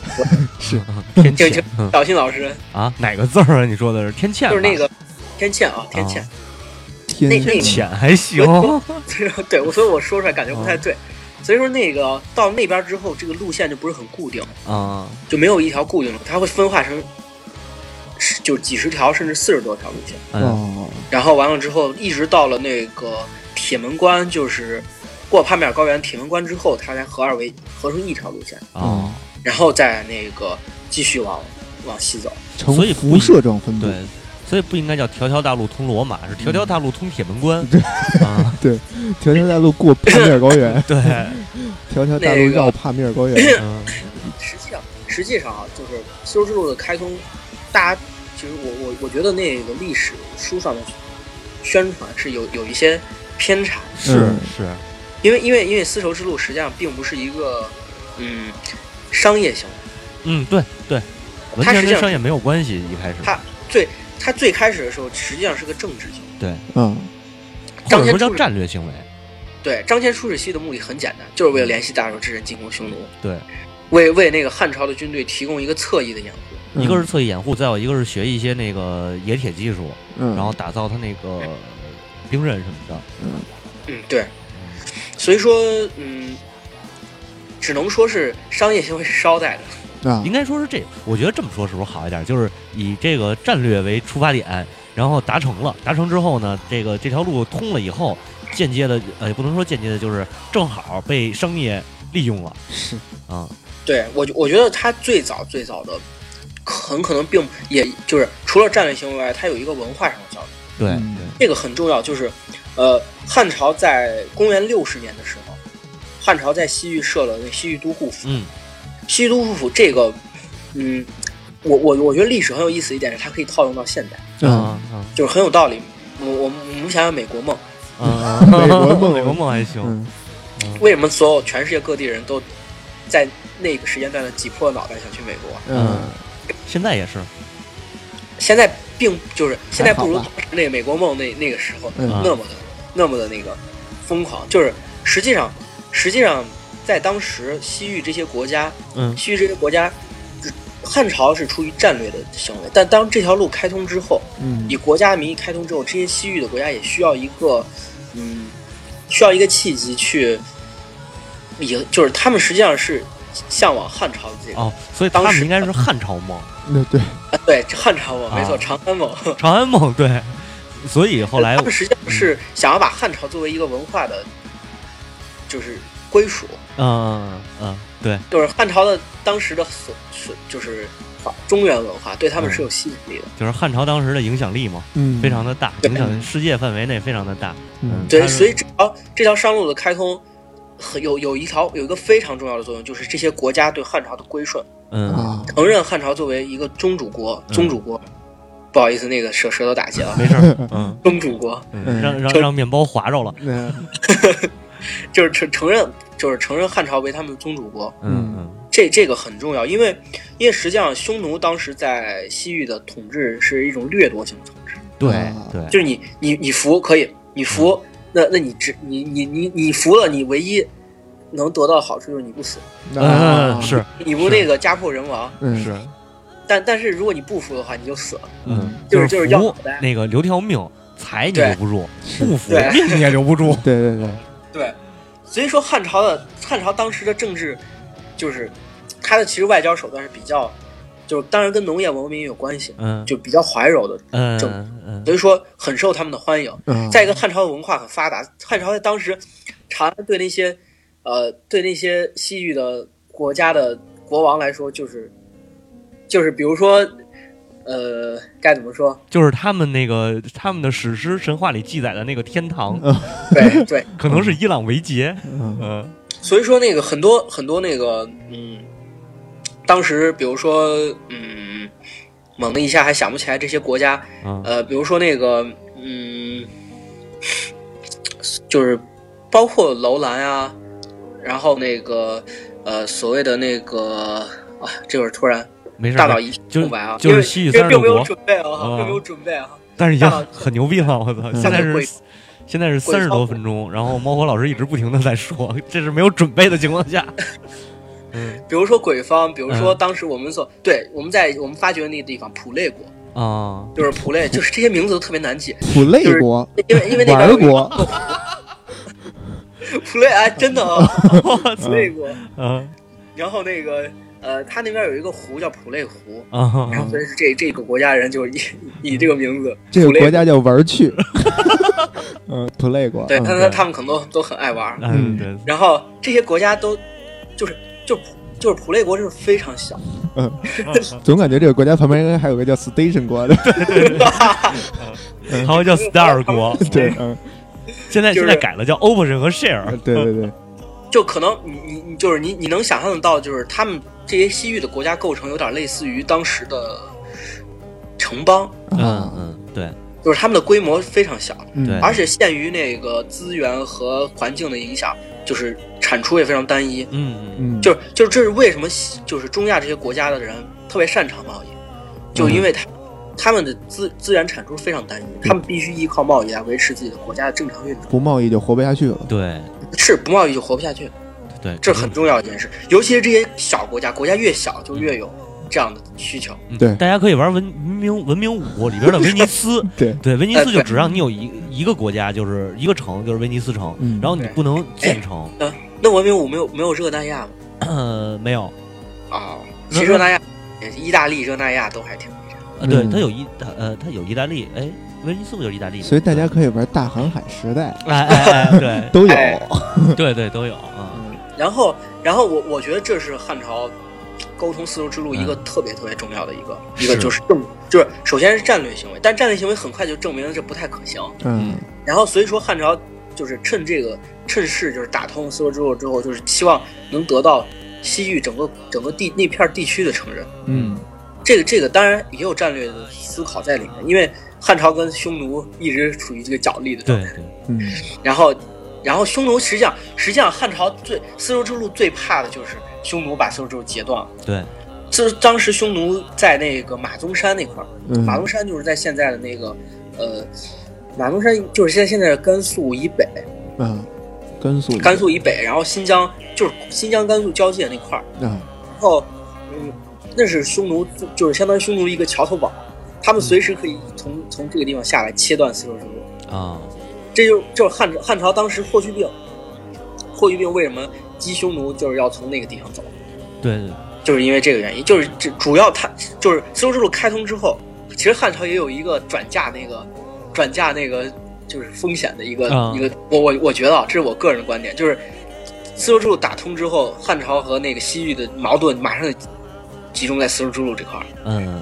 是 嗯天这个堑嗯小新老师啊，哪个字儿啊？你说的是天堑？就是那个天堑啊，天堑。啊天那那浅还行。对，我所以我说出来感觉不太对。所以说那个到那边之后，这个路线就不是很固定，啊，就没有一条固定的，它会分化成十就几十条甚至四十多条路线。嗯哦，然后完了之后，一直到了那个铁门关，就是过帕米尔高原铁门关之后，它才合二为合成一条路线，啊，然后再那个继续往往西走。呈所以辐射状分布。对，所以不应该叫条条大路通罗马，是条条大路通铁门关。对啊，对条条大路过帕米尔高原，对，条条大路绕帕米尔高原。嗯。实际上，实际上啊，就是丝绸之路的开通，大家其实我我我觉得那个历史书上的宣传是有有一些偏差，是嗯。是，因为因为因为丝绸之路实际上并不是一个嗯商业行为，嗯，对对，完它实际上全跟商业没有关系，一开始。它最它最开始的时候实际上是个政治行为。对，嗯或者说叫张骞出战略行为。对，张骞出使西的目的很简单，就是为了联系大周之人进攻匈奴，对，为为那个汉朝的军队提供一个侧翼的掩护。一个是侧翼掩护，再有一个是学一些那个冶铁技术，嗯，然后打造他那个兵刃什么的。嗯，对。所以说，嗯，只能说是商业行为是捎带的。啊应该说是这，我觉得这么说是不是好一点？就是以这个战略为出发点，然后达成了，达成之后呢，这个这条路通了以后，间接的呃，也不能说间接的，就是正好被商业利用了是啊。对我觉，我觉得他最早最早的，很可能并也就是除了战略行为外，它有一个文化上的效应，对嗯这个很重要。就是，呃，汉朝在公元六十年的时候，汉朝在西域设了那西域都护府。嗯西都护府这个，嗯，我我我觉得历史很有意思一点是，它可以套用到现代，嗯就是很有道理。我我我们想想美国梦，啊！美国梦美国梦还行。嗯为什么所有全世界各地人都在那个时间段的挤破脑袋想去美国？嗯现在也是，现在并就是现在不如那个美国梦那那个时候嗯那么的那么的那个疯狂。就是实际上实际上在当时西域这些国家，嗯。西域这些国家，汉朝是出于战略的行为，但当这条路开通之后，嗯。以国家名义开通之后，这些西域的国家也需要一个，嗯，需要一个契机去，以就是他们实际上是向往汉朝的这个，哦，所以他当时们应该是汉朝梦、那对。啊对汉朝梦，没错，啊长安梦。长安梦，对。所以后来他们实际上是想要把汉朝作为一个文化的，就是归属，嗯嗯对，就是汉朝的当时的所所就是中原文化对他们是有吸引力的。就是汉朝当时的影响力嘛，嗯非常的大，对影响世界范围内非常的大。嗯对，所以这条这条商路的开通，很有有一条有一个非常重要的作用，就是这些国家对汉朝的归顺，嗯啊承认汉朝作为一个宗主国，嗯宗主国。不好意思，那个舌舌头打结了。没事，嗯，宗主国嗯让让让面包划着了，那就是承承认，就是承认汉朝为他们的宗主国，嗯嗯这这个很重要，因为因为实际上匈奴当时在西域的统治是一种掠夺性的统治，对啊对，就是你你你服可以，你服，那那你只你你你你服了，你唯一能得到的好处就是你不死，啊嗯是你不那个家破人亡，嗯是，但但是如果你不服的话，你就死了。嗯，就是就是要服那个留条命，财你留不住，不服命你也留不住。对对对对，所以说汉朝的汉朝当时的政治，就是它的其实外交手段是比较，就是当然跟农业文明有关系，嗯。就比较怀柔的，嗯正嗯。所以说很受他们的欢迎。嗯。再一个，汉朝的文化很发达，汉朝在当时，长安对那些，呃，对那些西域的国家的国王来说，就是就是比如说，呃，该怎么说？就是他们那个他们的史诗神话里记载的那个天堂，对对，可能是伊朗维杰。嗯嗯所以说那个很多很多那个，嗯，当时比如说，嗯，猛的一下还想不起来这些国家，嗯呃，比如说那个，嗯，就是包括楼兰啊，然后那个呃所谓的那个啊，这会儿突然没事，大脑一就空白啊，就是西域36因为并没有准备啊，啊并没有准备啊。但是已经很牛逼了，我操！嗯现在是会现在是三十多分钟，然后猫火老师一直不停的在说，这是没有准备的情况下。嗯比如说鬼方，比如说嗯当时我们所、对我们在我们发掘的那个地方普类国，啊，就是普类，就是这些名字都特别难记，普类国因为因为那边国，普类哎，真的啊，普类国。嗯然后那个呃，他那边有一个湖叫普类湖啊，然啊后所以是这这个国家人就以以这个名字，这个国家叫玩去，嗯，普类国，嗯对他他他们可能都都很爱玩。嗯。对，然后这些国家都就是就普就是普类国就是非常小，嗯。总感觉这个国家旁边应该还有个叫 Station 国的，对。对对还有叫 Star 国，对，嗯，现在就是现在改了叫 Operation 和 Share。对对对，就可能你你你就是你你能想象得到，就是他们这些西域的国家构成有点类似于当时的城邦，嗯啊，嗯，对，就是他们的规模非常小，嗯。对。而且限于那个资源和环境的影响，就是产出也非常单一。嗯嗯。嗯，就是就是这是为什么就是中亚这些国家的人特别擅长贸易，就因为他、他们的资资源产出非常单一，他们必须依靠贸易来维持自己的国家的正常运转，不贸易就活不下去了，对是不贸易就活不下去，对，这很重要一件事。尤其是这些小国家，国家越小就越有这样的需求。嗯对大家可以玩文文明文明五里边的威尼斯，对，对，威尼斯就只让你有一一个国家，就是一个城，就是威尼斯城，嗯然后你不能建城，那文明五没有没有热那亚吗？呃，没有，哦、其实热那亚、意大利、热那亚都还挺那啥。呃，对，嗯它有意，呃，它有意大利，哎，威尼斯不就是意大利吗？所以大家可以玩大航海时代，哎哎哎，对。都有，哎。对对都有啊，然后，然后我我觉得这是汉朝沟通丝绸之路一个嗯。特别特别重要的一个、一个就是政就是首先是战略行为，但战略行为很快就证明了这不太可行。嗯。然后所以说汉朝就是趁这个趁势就是打通丝绸之路之后，就是希望能得到西域整个整个地那片地区的承认。嗯这个这个当然也有战略的思考在里面，因为汉朝跟匈奴一直处于这个角力的状态。对对，嗯然后，然后匈奴实际上实际上汉朝最丝绸之路最怕的就是匈奴把丝绸之路截断了。对，这当时匈奴在那个马鬃山那块儿，嗯，马鬃山就是在现在的那个呃，马鬃山就是现在现在的甘肃以北，嗯，甘肃甘肃以北，然后新疆就是新疆甘肃交界那块儿，嗯，然后嗯，那是匈奴就是相当于匈奴一个桥头堡，他们随时可以从从这个地方下来切断丝绸之路。啊，这就就是汉汉朝当时霍去病，霍去病为什么击匈奴就是要从那个地方走，对对，就是因为这个原因，就是这主要他就是丝绸之路开通之后，其实汉朝也有一个转嫁那个转嫁那个就是风险的一个、啊一个，我我我觉得啊，这是我个人的观点，就是丝绸之路打通之后，汉朝和那个西域的矛盾马上就集中在丝绸之路这块儿，嗯，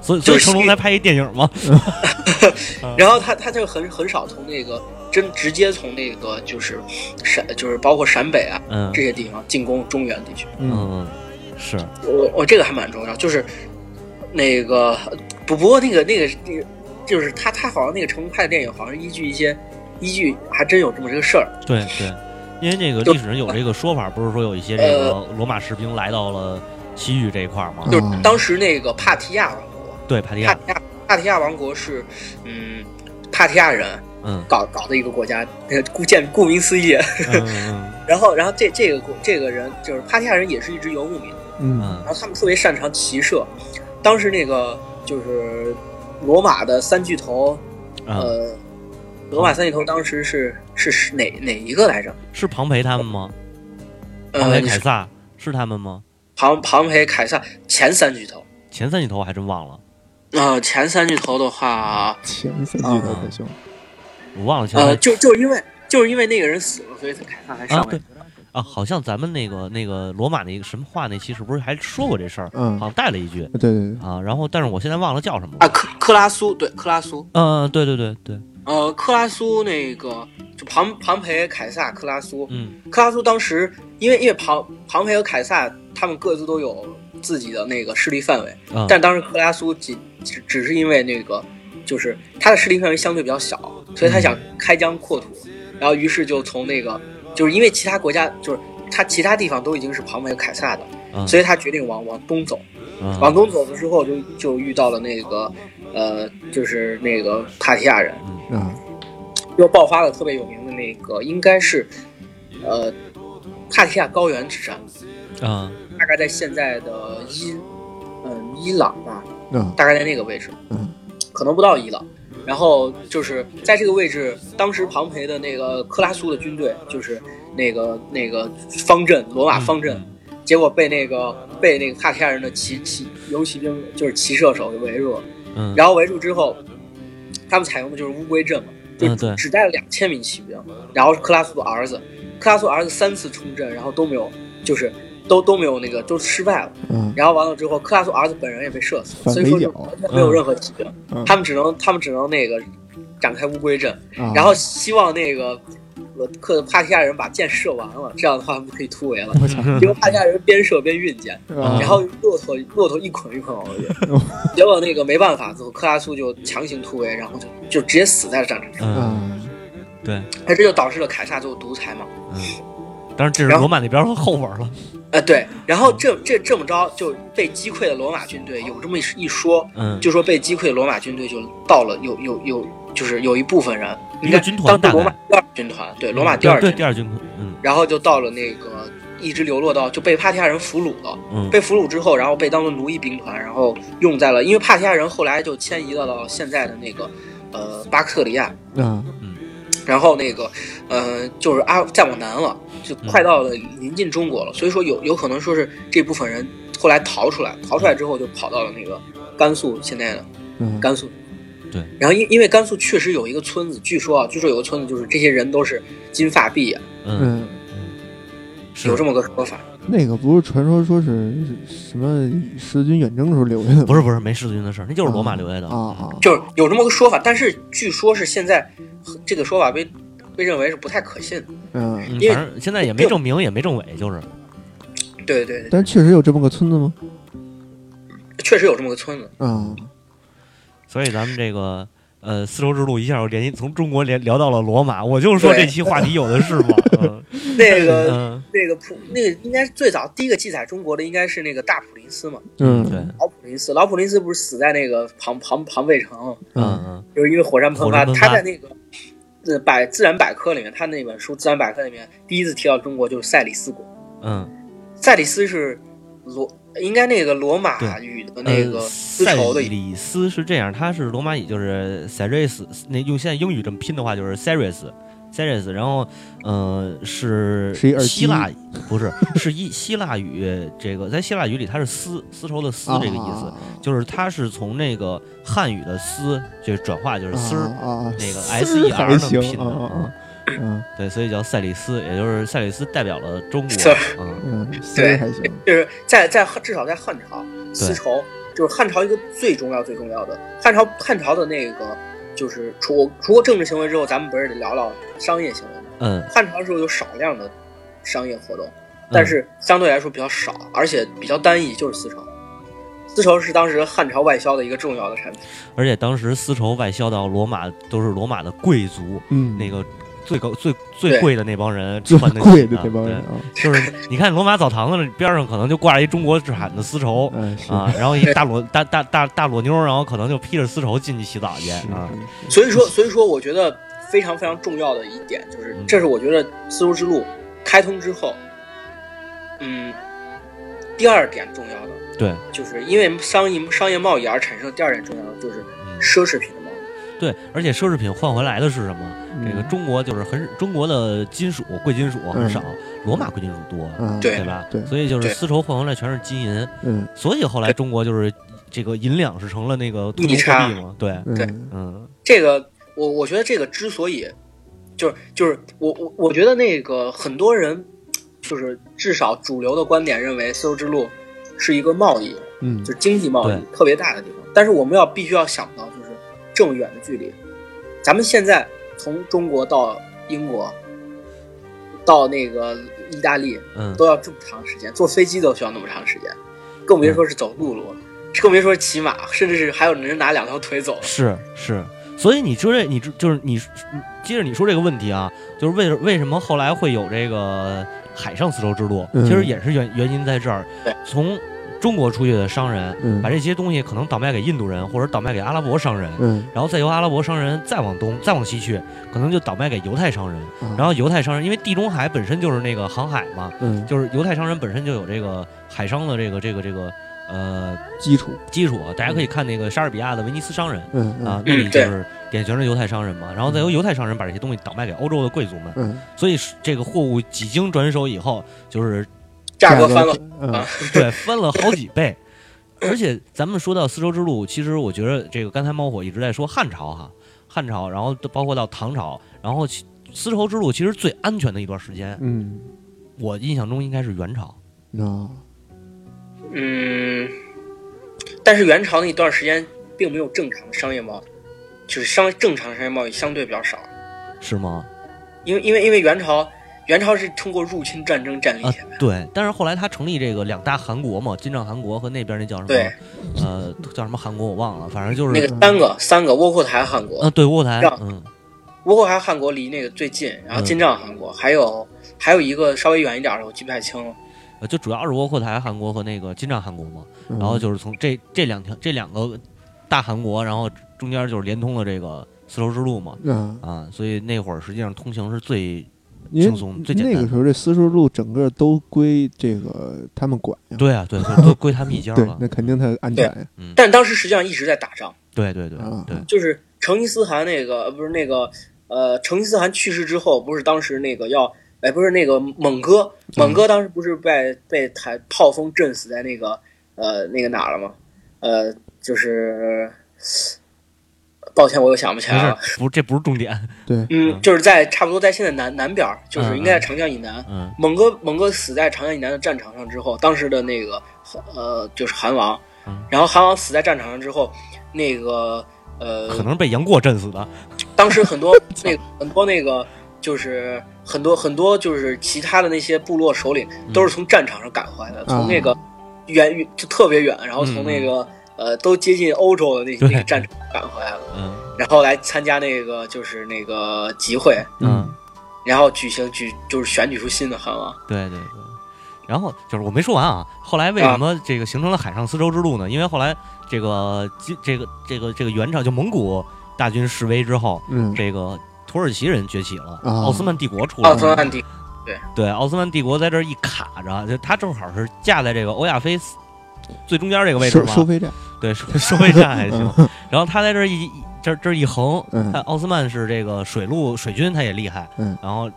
所以所以就是成龙才拍一电影嘛，然后他他就很很少从那个真直接从那个就是陕就是包括陕北啊嗯。这些地方进攻中原地区。嗯嗯，是，我我这个还蛮重要，就是那个不不过那个那个那个就是他他好像那个成龙拍的电影好像依据一些依据还真有这么这个事儿。对对，因为那个历史上有这个说法，不是说有一些这个罗马士兵来到了西域这一块儿吗？就是啊当时那个帕提亚王国，对，帕提亚，帕提亚帕提亚王国是嗯帕提亚人嗯搞搞的一个国家，呃 顾建顾名思义。然后然后这这个国这个人就是帕提亚人也是一支游牧民族。嗯嗯然后他们特别擅长骑射。当时那个就是罗马的三巨头，嗯，呃，罗马三巨头当时是是是哪哪一个来着？是庞培他们吗？庞呃，培、凯撒是他们吗？庞庞培、凯撒前三巨头。前三巨头我还真忘了，呃，前三巨头的话，前三巨头可凶，我忘了前呃，三就就是因为就是因为那个人死了，所以凯撒才啊上，位对。啊，好像咱们那个那个罗马那个什么话那期是不是还说过这事儿？嗯好，像带了一句对对对，啊，然后但是我现在忘了叫什么啊，克克拉苏对克拉苏，嗯，对对对对，呃，克拉苏那个就庞庞培、凯撒、克拉苏，嗯克拉苏当时因为因为庞庞培和凯撒他们各自都有自己的那个势力范围，啊，但当时克拉苏仅只只是因为那个就是他的势力范围相对比较小，所以他想开疆扩土，然后于是就从那个就是因为其他国家就是他其他地方都已经是庞培凯撒的，嗯所以他决定往往东走。嗯往东走的时候就就遇到了那个呃就是那个帕提亚人，啊，又爆发了特别有名的那个应该是呃帕提亚高原之战，啊。大概在现在的伊嗯伊朗吧，嗯，大概在那个位置，嗯，可能不到伊朗。然后就是在这个位置，当时庞培的那个克拉苏的军队，就是那个那个方阵罗马方阵，结果被那个被那个帕提亚人的骑骑游骑兵，就是骑射手给围住了。嗯，然后围住之后，他们采用的就是乌龟阵嘛，就只带了两千名骑兵，然后是克拉苏的儿子，克拉苏儿子三次冲阵，然后都没有，就是都都没有那个都失败了。嗯。然后完了之后，克拉苏儿子本人也被射死了，所以说就完全没有任何骑兵，嗯。他们只能他们只能那个展开乌龟阵，啊，然后希望那个呃克帕提亚人把箭射完了，这样的话他们可以突围了。结果帕提亚人边射边运箭，啊然后骆驼骆驼一捆一捆往回运，结果那个没办法，最后克拉苏就强行突围，然后就就直接死在了战场上，嗯，啊，对，那这就导致了凯撒最后独裁嘛。嗯，当然这是罗马那边的后文了。呃，对，然后这这这么着就被击溃的罗马军队有这么一一说，嗯，就说被击溃的罗马军队就到了有有有就是有一部分人，一个军团罗马第二军团，对罗马第二军团，对第二军团，嗯。然后就到了那个一直流落到就被帕提亚人俘虏了。嗯。被俘虏之后，然后被当做奴役兵团，然后用在了，因为帕提亚人后来就迁移到了现在的那个呃巴克特里亚，啊，然后那个呃就是阿再往南了，就快到了临近中国了，所以说有有可能说是这部分人后来逃出来，逃出来之后就跑到了那个甘肃现在的嗯，甘肃。对，然后因因为甘肃确实有一个村子，据说啊，据说有个村子就是这些人都是金发碧眼，嗯，嗯，有这么个说法。那个不是传说说是什么十字军远征时候留下的？不是不是没十字军的事儿，那就是罗马留下的啊啊，就是有这么个说法，但是据说是现在这个说法被被认为是不太可信的。嗯，嗯，因为现在也没证明也没证伪，就是对对对，但确实有这么个村子吗？确实有这么个村子。啊，所以咱们这个呃丝绸之路一下就联系从中国连聊到了罗马，我就说这期话题有的是嘛，嗯那个嗯那个普那个应该是最早第一个记载中国的应该是那个大普林斯嘛，嗯，对，老普林斯，老普林斯不是死在那个庞庞庞贝城，嗯嗯就是因为火山喷发，他在那个。呃，百自然百科里面，他那本书《自然百科》里面第一次提到中国就是塞里斯国。嗯塞里斯是罗，应该那个罗马语的嗯，那个呃丝绸的塞里斯是这样，它是罗马语，就是 Ceres，那用现在英语这么拼的话就是 Ceres。Ceres，然后，呃，是希腊，不是，是一希腊语。这个在希腊语里，它是丝丝绸的丝这个意思，啊就是它是从那个汉语的丝，就是转化就是丝儿，啊啊，那个 S E 还 R 那么拼的，啊啊嗯。对，所以叫赛里斯，也就是赛里斯代表了中国。是，嗯。嗯，丝儿还行，就是在在至少在汉朝，丝绸就是汉朝一个最重要最重要的汉朝汉朝的那个就是除除过政治行为之后，咱们不是得聊聊商业行为吗？嗯。汉朝的时候有少量的商业活动，但是相对来说比较少，而且比较单一，就是丝绸。丝绸是当时汉朝外销的一个重要的产品。而且当时丝绸外销到罗马，都是罗马的贵族，嗯，那个最高最最贵的那帮人最穿的贵的那帮人啊，就是你看罗马澡堂子边上可能就挂着一中国产的丝绸嗯啊，然后一大裸大大大大裸妞，然后可能就披着丝绸进去洗澡去啊，所以说，所以说，我觉得非常非常重要的一点就是嗯，这是我觉得丝绸之路开通之后，嗯，第二点重要的对，就是因为商业商业贸易而产生的第二点重要的就是嗯。奢侈品的贸易。对，而且奢侈品换回来的是什么？嗯这个中国就是很中国的金属贵金属很少，罗马贵金属多，嗯对对吧？对？所以就是丝绸换回来全是金银，嗯。所以后来中国就是这个银两是成了那个通用逆差货币嘛，对，对嗯。嗯这个，我我觉得这个之所以，就是就是我我我觉得那个很多人就是至少主流的观点认为丝绸之路是一个贸易，嗯就是经济贸易特别大的地方。但是我们要必须要想到，就是这么远的距离，咱们现在从中国到英国，到那个意大利嗯，都要这么长时间，坐飞机都需要那么长时间，更别说是走陆路了，更别说是骑马，甚至是还有人拿两条腿走。是是，所以你说这，你知就是你你接着你说这个问题啊，就是为为什么后来会有这个海上丝绸之路？嗯其实也是原原因在这儿对，从中国出去的商人嗯。把这些东西可能倒卖给印度人，或者倒卖给阿拉伯商人，嗯，然后再由阿拉伯商人再往东再往西去，可能就倒卖给犹太商人。啊然后犹太商人因为地中海本身就是那个航海嘛，嗯。就是犹太商人本身就有这个海商的这个这个这个呃基础，基础啊，大家可以看那个莎士比亚的威尼斯商人。嗯啊嗯，那里就是典型的犹太商人嘛，然后再由犹太商人把这些东西倒卖给欧洲的贵族们，嗯，所以是这个货物几经转手以后，就是价格翻了，嗯啊 对翻了好几倍。而且咱们说到丝绸之路，其实我觉得这个刚才猫火一直在说汉朝哈，汉朝，然后包括到唐朝，然后丝绸之路其实最安全的一段时间，嗯，我印象中应该是元朝。那嗯，但是元朝那一段时间并没有正常的商业贸易，就是商正常商业贸易相对比较少，是吗？因为因为因为元朝元朝是通过入侵战争占领啊起来的，，对。但是后来他成立这个两大韩国嘛，金帐汗国和那边那叫什么？对，呃，叫什么韩国我忘了，反正就是那个三个三个窝阔台汗国，啊，对，窝阔台，嗯窝阔台汗国离那个最近，然后金帐汗国，还有还有一个稍微远一点的，我记不太清了。呃，就主要是窝阔台汗国和那个金帐汗国嘛。然然后就是从这这两条这两个大韩国，然后中间就是连通了这个丝绸之路嘛。啊，啊，所以那会儿实际上通行是最因轻松最简单为那个时候这丝绸之路整个都归这个他们管呀，对啊，对对，都归他们一家对了，。那肯定他安全呀，但当时实际上一直在打仗，对对对啊。对，就是成吉思汗那个呃不是那个呃成吉思汗去世之后，不是当时那个要哎不是那个蒙哥，蒙哥当时不是被被台炮风震死在那个呃那个哪儿了吗？呃，就是抱歉，我又想不起来了。，不，这不是重点。对，嗯嗯，就是在差不多在现在南南边儿，就是应该在长江以南。嗯蒙哥蒙哥死在长江以南的战场上之后，当时的那个呃就是韩王嗯，然后韩王死在战场上之后，那个呃可能是被杨过震死的。当时很多 那个很多那个就是很多很多就是其他的那些部落首领嗯都是从战场上赶回来的，啊从那个远远就特别远，然后从那个、呃都接近欧洲的那对那个战场赶回来了，嗯然后来参加那个就是那个集会，嗯，然后举行举就是选举出新的韩王。对对对。然后就是我没说完啊，后来为什么这个形成了海上丝绸之路呢？因为后来这个金这个这个这个元朝就蒙古大军示威之后，嗯这个土耳其人崛起了，啊奥斯曼帝国出来奥。斯曼帝对对，奥斯曼帝国在这儿一卡着，就他正好是架在这个欧亚非最中间这个位置嘛，收收费站，对，收 收费站还行。然后他在这儿一一这儿这儿一横，嗯。他奥斯曼是这个水陆水军，他也厉害。嗯。然后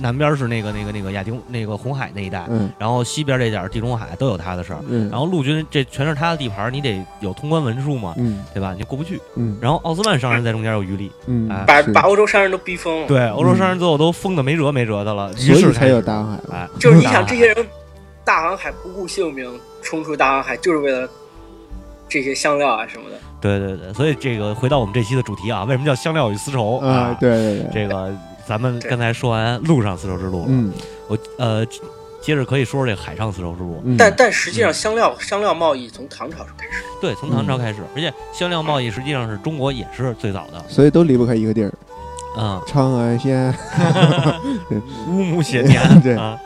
南边是那个那个那个亚丁那个红海那一带，嗯。然后西边这点地中海都有他的事儿。嗯，然后陆军这全是他的地盘，你得有通关文书嘛，嗯。对吧？你就过不去。嗯。然后奥斯曼商人在中间有余力，嗯。哎，把把欧洲商人都逼疯了。对，欧洲商人最后都疯的没辙没辙的了，于是才有大航海。就是你想这些人大航海不顾性命冲出大航海，就是为了这些香料啊什么的。对对对，所以这个回到我们这期的主题啊，为什么叫香料与丝绸？啊，对对对，这个咱们刚才说完陆上丝绸之路了，嗯。我呃接着可以说说这个海上丝绸之路。嗯，但但实际上香料香料贸易从唐朝就开始，对，从唐朝开始，而且香料贸易实际上是中国也是最早的。所以都离不开一个地儿，嗯，长安县，乌木写年对。啊。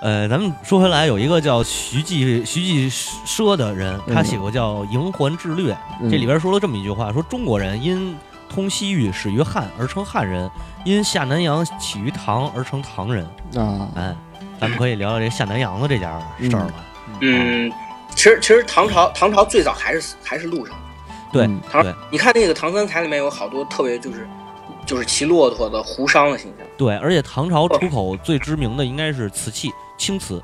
呃，咱们说回来，有一个叫徐继徐继奢的人，他嗯写过叫《营环志略》，嗯。这里边说了这么一句话：说中国人因通西域始于汉而称汉人，因下南洋起于唐而成唐人。啊，哎，咱们可以聊聊这下南洋的这件事儿吧。嗯，其实其实唐朝唐朝最早还是还是陆上，对嗯。唐对你看那个唐三彩里面有好多特别就是就是骑骆驼的胡商的形象，对，而且唐朝出口最知名的应该是瓷器，青瓷，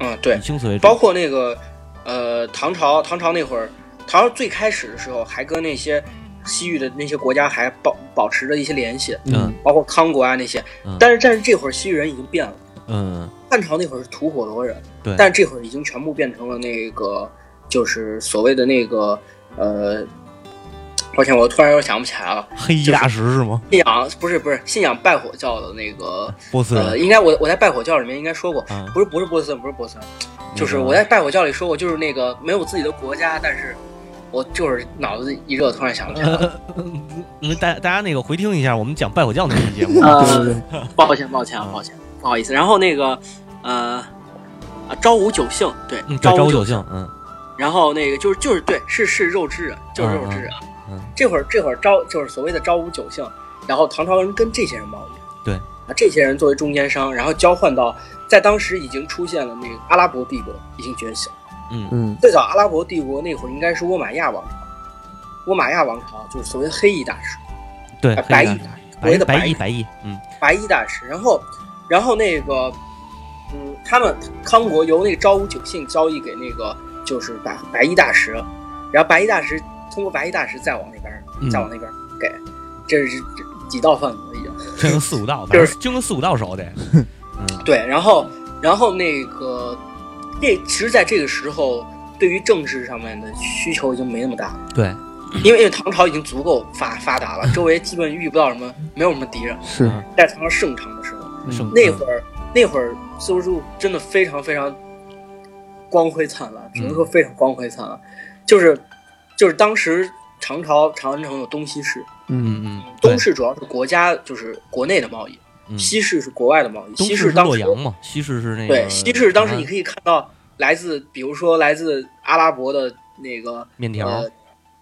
嗯对以，青瓷为主。包括那个呃唐朝唐朝那会儿，唐朝最开始的时候还跟那些西域的那些国家还保保持着一些联系，嗯。包括康国啊那些。嗯，但是但是这会儿西域人已经变了。嗯。汉朝那会儿是吐火罗人，对。但这会儿已经全部变成了那个，就是所谓的那个呃，抱歉，我突然又想不起来了。黑衣大师是吗？信仰不是不是信仰拜火教的那个呃，波斯人应该我我在拜火教里面应该说过，啊，不是不是波斯人，不是波斯人，就是我在拜火教里说过，就是那个没有自己的国家，但是我就是脑子一热，突然想不起来了。嗯，大大家那个回听一下，我们讲拜火教那期节目，呃对对对，抱歉抱歉啊，抱歉，不好意思。然后那个呃啊，朝五九姓，对嗯，，对，昭武姓。昭武九姓，嗯然后那个就是就是对，是是肉质人，就是肉质人。嗯嗯这会儿这会儿昭就是所谓的昭武九姓，然后唐朝人跟这些人贸易，对。啊，这些人作为中间商，然后交换到在当时已经出现了那个阿拉伯帝国已经觉醒。嗯。嗯。最早阿拉伯帝国那会儿应该是倭马亚王朝，倭马亚王朝就是所谓的黑衣大师，对啊，白衣大师，所谓的衣白白衣白衣，嗯。白衣大师。然后然后那个嗯，他们康国由那个昭武九姓交易给那个就是白白衣大师，然后白衣大师通过白衣大师再往那边嗯再往那边给，这是这几道贩子已经。这有四五道，就是经过四五道手得，嗯对，然后然后那个这其实在这个时候，对于政治上面的需求已经没那么大了，对，因为因为唐朝已经足够发发达了，周围基本遇不到什么，没有什么敌人。是嗯在唐朝盛唐的时候，圣那会儿那会儿丝绸之路真的非常非常光辉灿烂，只能说非常光辉灿烂，就是就是当时唐朝长安城有东西市，嗯嗯嗯，东，市主要是国家就是国内的贸易，嗯西市是国外的贸易。东市是西市当时洛阳嘛，西市是那个对西市当时你可以看到来自比如说来自阿拉伯的那个面条，呃，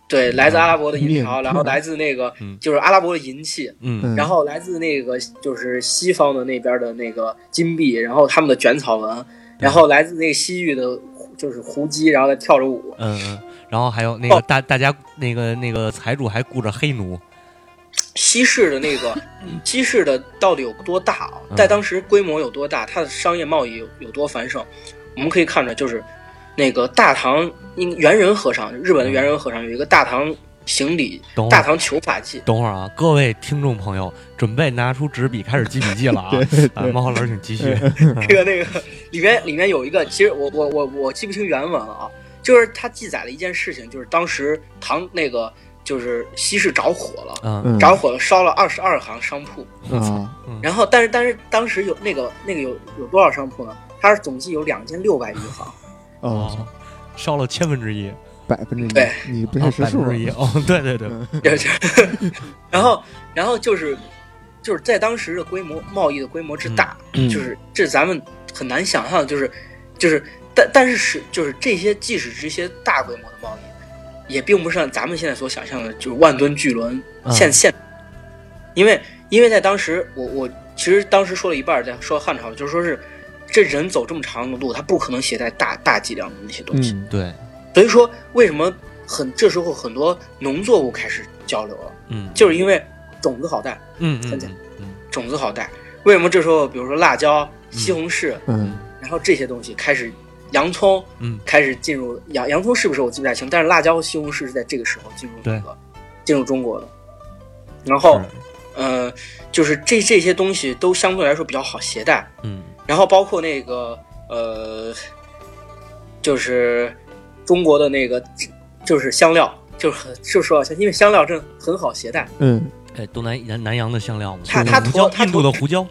对，来自阿拉伯的银面条，然后来自那个嗯就是阿拉伯的银器，嗯嗯然后来自那个就是西方的那边的那个金币，然后他们的卷草纹，然后来自那个西域的，就是胡姬，然后再跳着舞。嗯嗯，然后还有那哦个大大家那个那个财主还雇着黑奴，西式的那个西式的到底有多大啊？嗯在当时规模有多大，它的商业贸易有有多繁盛，我们可以看出来，就是那个大唐应猿人和尚，日本的猿人和尚有一个大唐行礼、等大唐求法记。等会儿啊，各位听众朋友，准备拿出纸笔开始记笔记了啊！啊，猫老师请继续。这个那个里面里面有一个，其实我我我我记不清原文了啊，就是他记载了一件事情，就是当时唐那个就是西市着火了，着火了，烧了二十二行商铺，嗯。然后但是但是当时有那个那个有有多少商铺呢？它是总计有两千六百余行，哦，哦，烧了千分之一，百分之一对，你不哦太识数啊百分之一哦，对对对，嗯。然后然后就是就是在当时的规模贸易的规模之大，嗯。就是这咱们很难想象，就是就是但但是是就是这些即使这些大规模的贸易，也并不是像咱们现在所想象的，就是万吨巨轮嗯现现，因为因为在当时我我其实当时说了一半在说汉朝，就是说是这人走这么长的路，他不可能携带大大剂量的那些东西，嗯对，所以说为什么很这时候很多农作物开始交流了，嗯就是因为种子好带。嗯嗯很简嗯种子好带。为什么这时候，比如说辣椒、西红柿，嗯然后这些东西开始，洋葱嗯。开始进入洋洋葱是不是我记不太清，但是辣椒和西红柿是在这个时候进入那个进入中国的。然后是，呃，就是这这些东西都相对来说比较好携带，嗯。然后包括那个呃，就是中国的那个就是香料，就是很就说因为香料真的很好携带，嗯。哎，东南南南洋的香料嘛，它它胡椒，印度驮它驮的胡椒，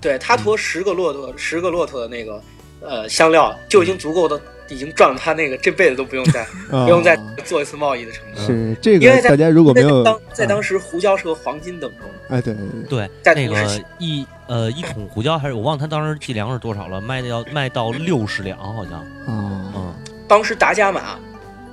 对他驮十个骆驼，十个骆驼的那个呃香料就已经足够的，已经赚了他那个这辈子都不用再啊不用再做一次贸易的成本。是这个因为大家如果没有在当在当啊时胡椒是个黄金等中，哎对对对。那个一呃一桶胡椒还是我忘了他当时计量是多少了，卖的要卖到六十两好像，哦。嗯。当时达伽马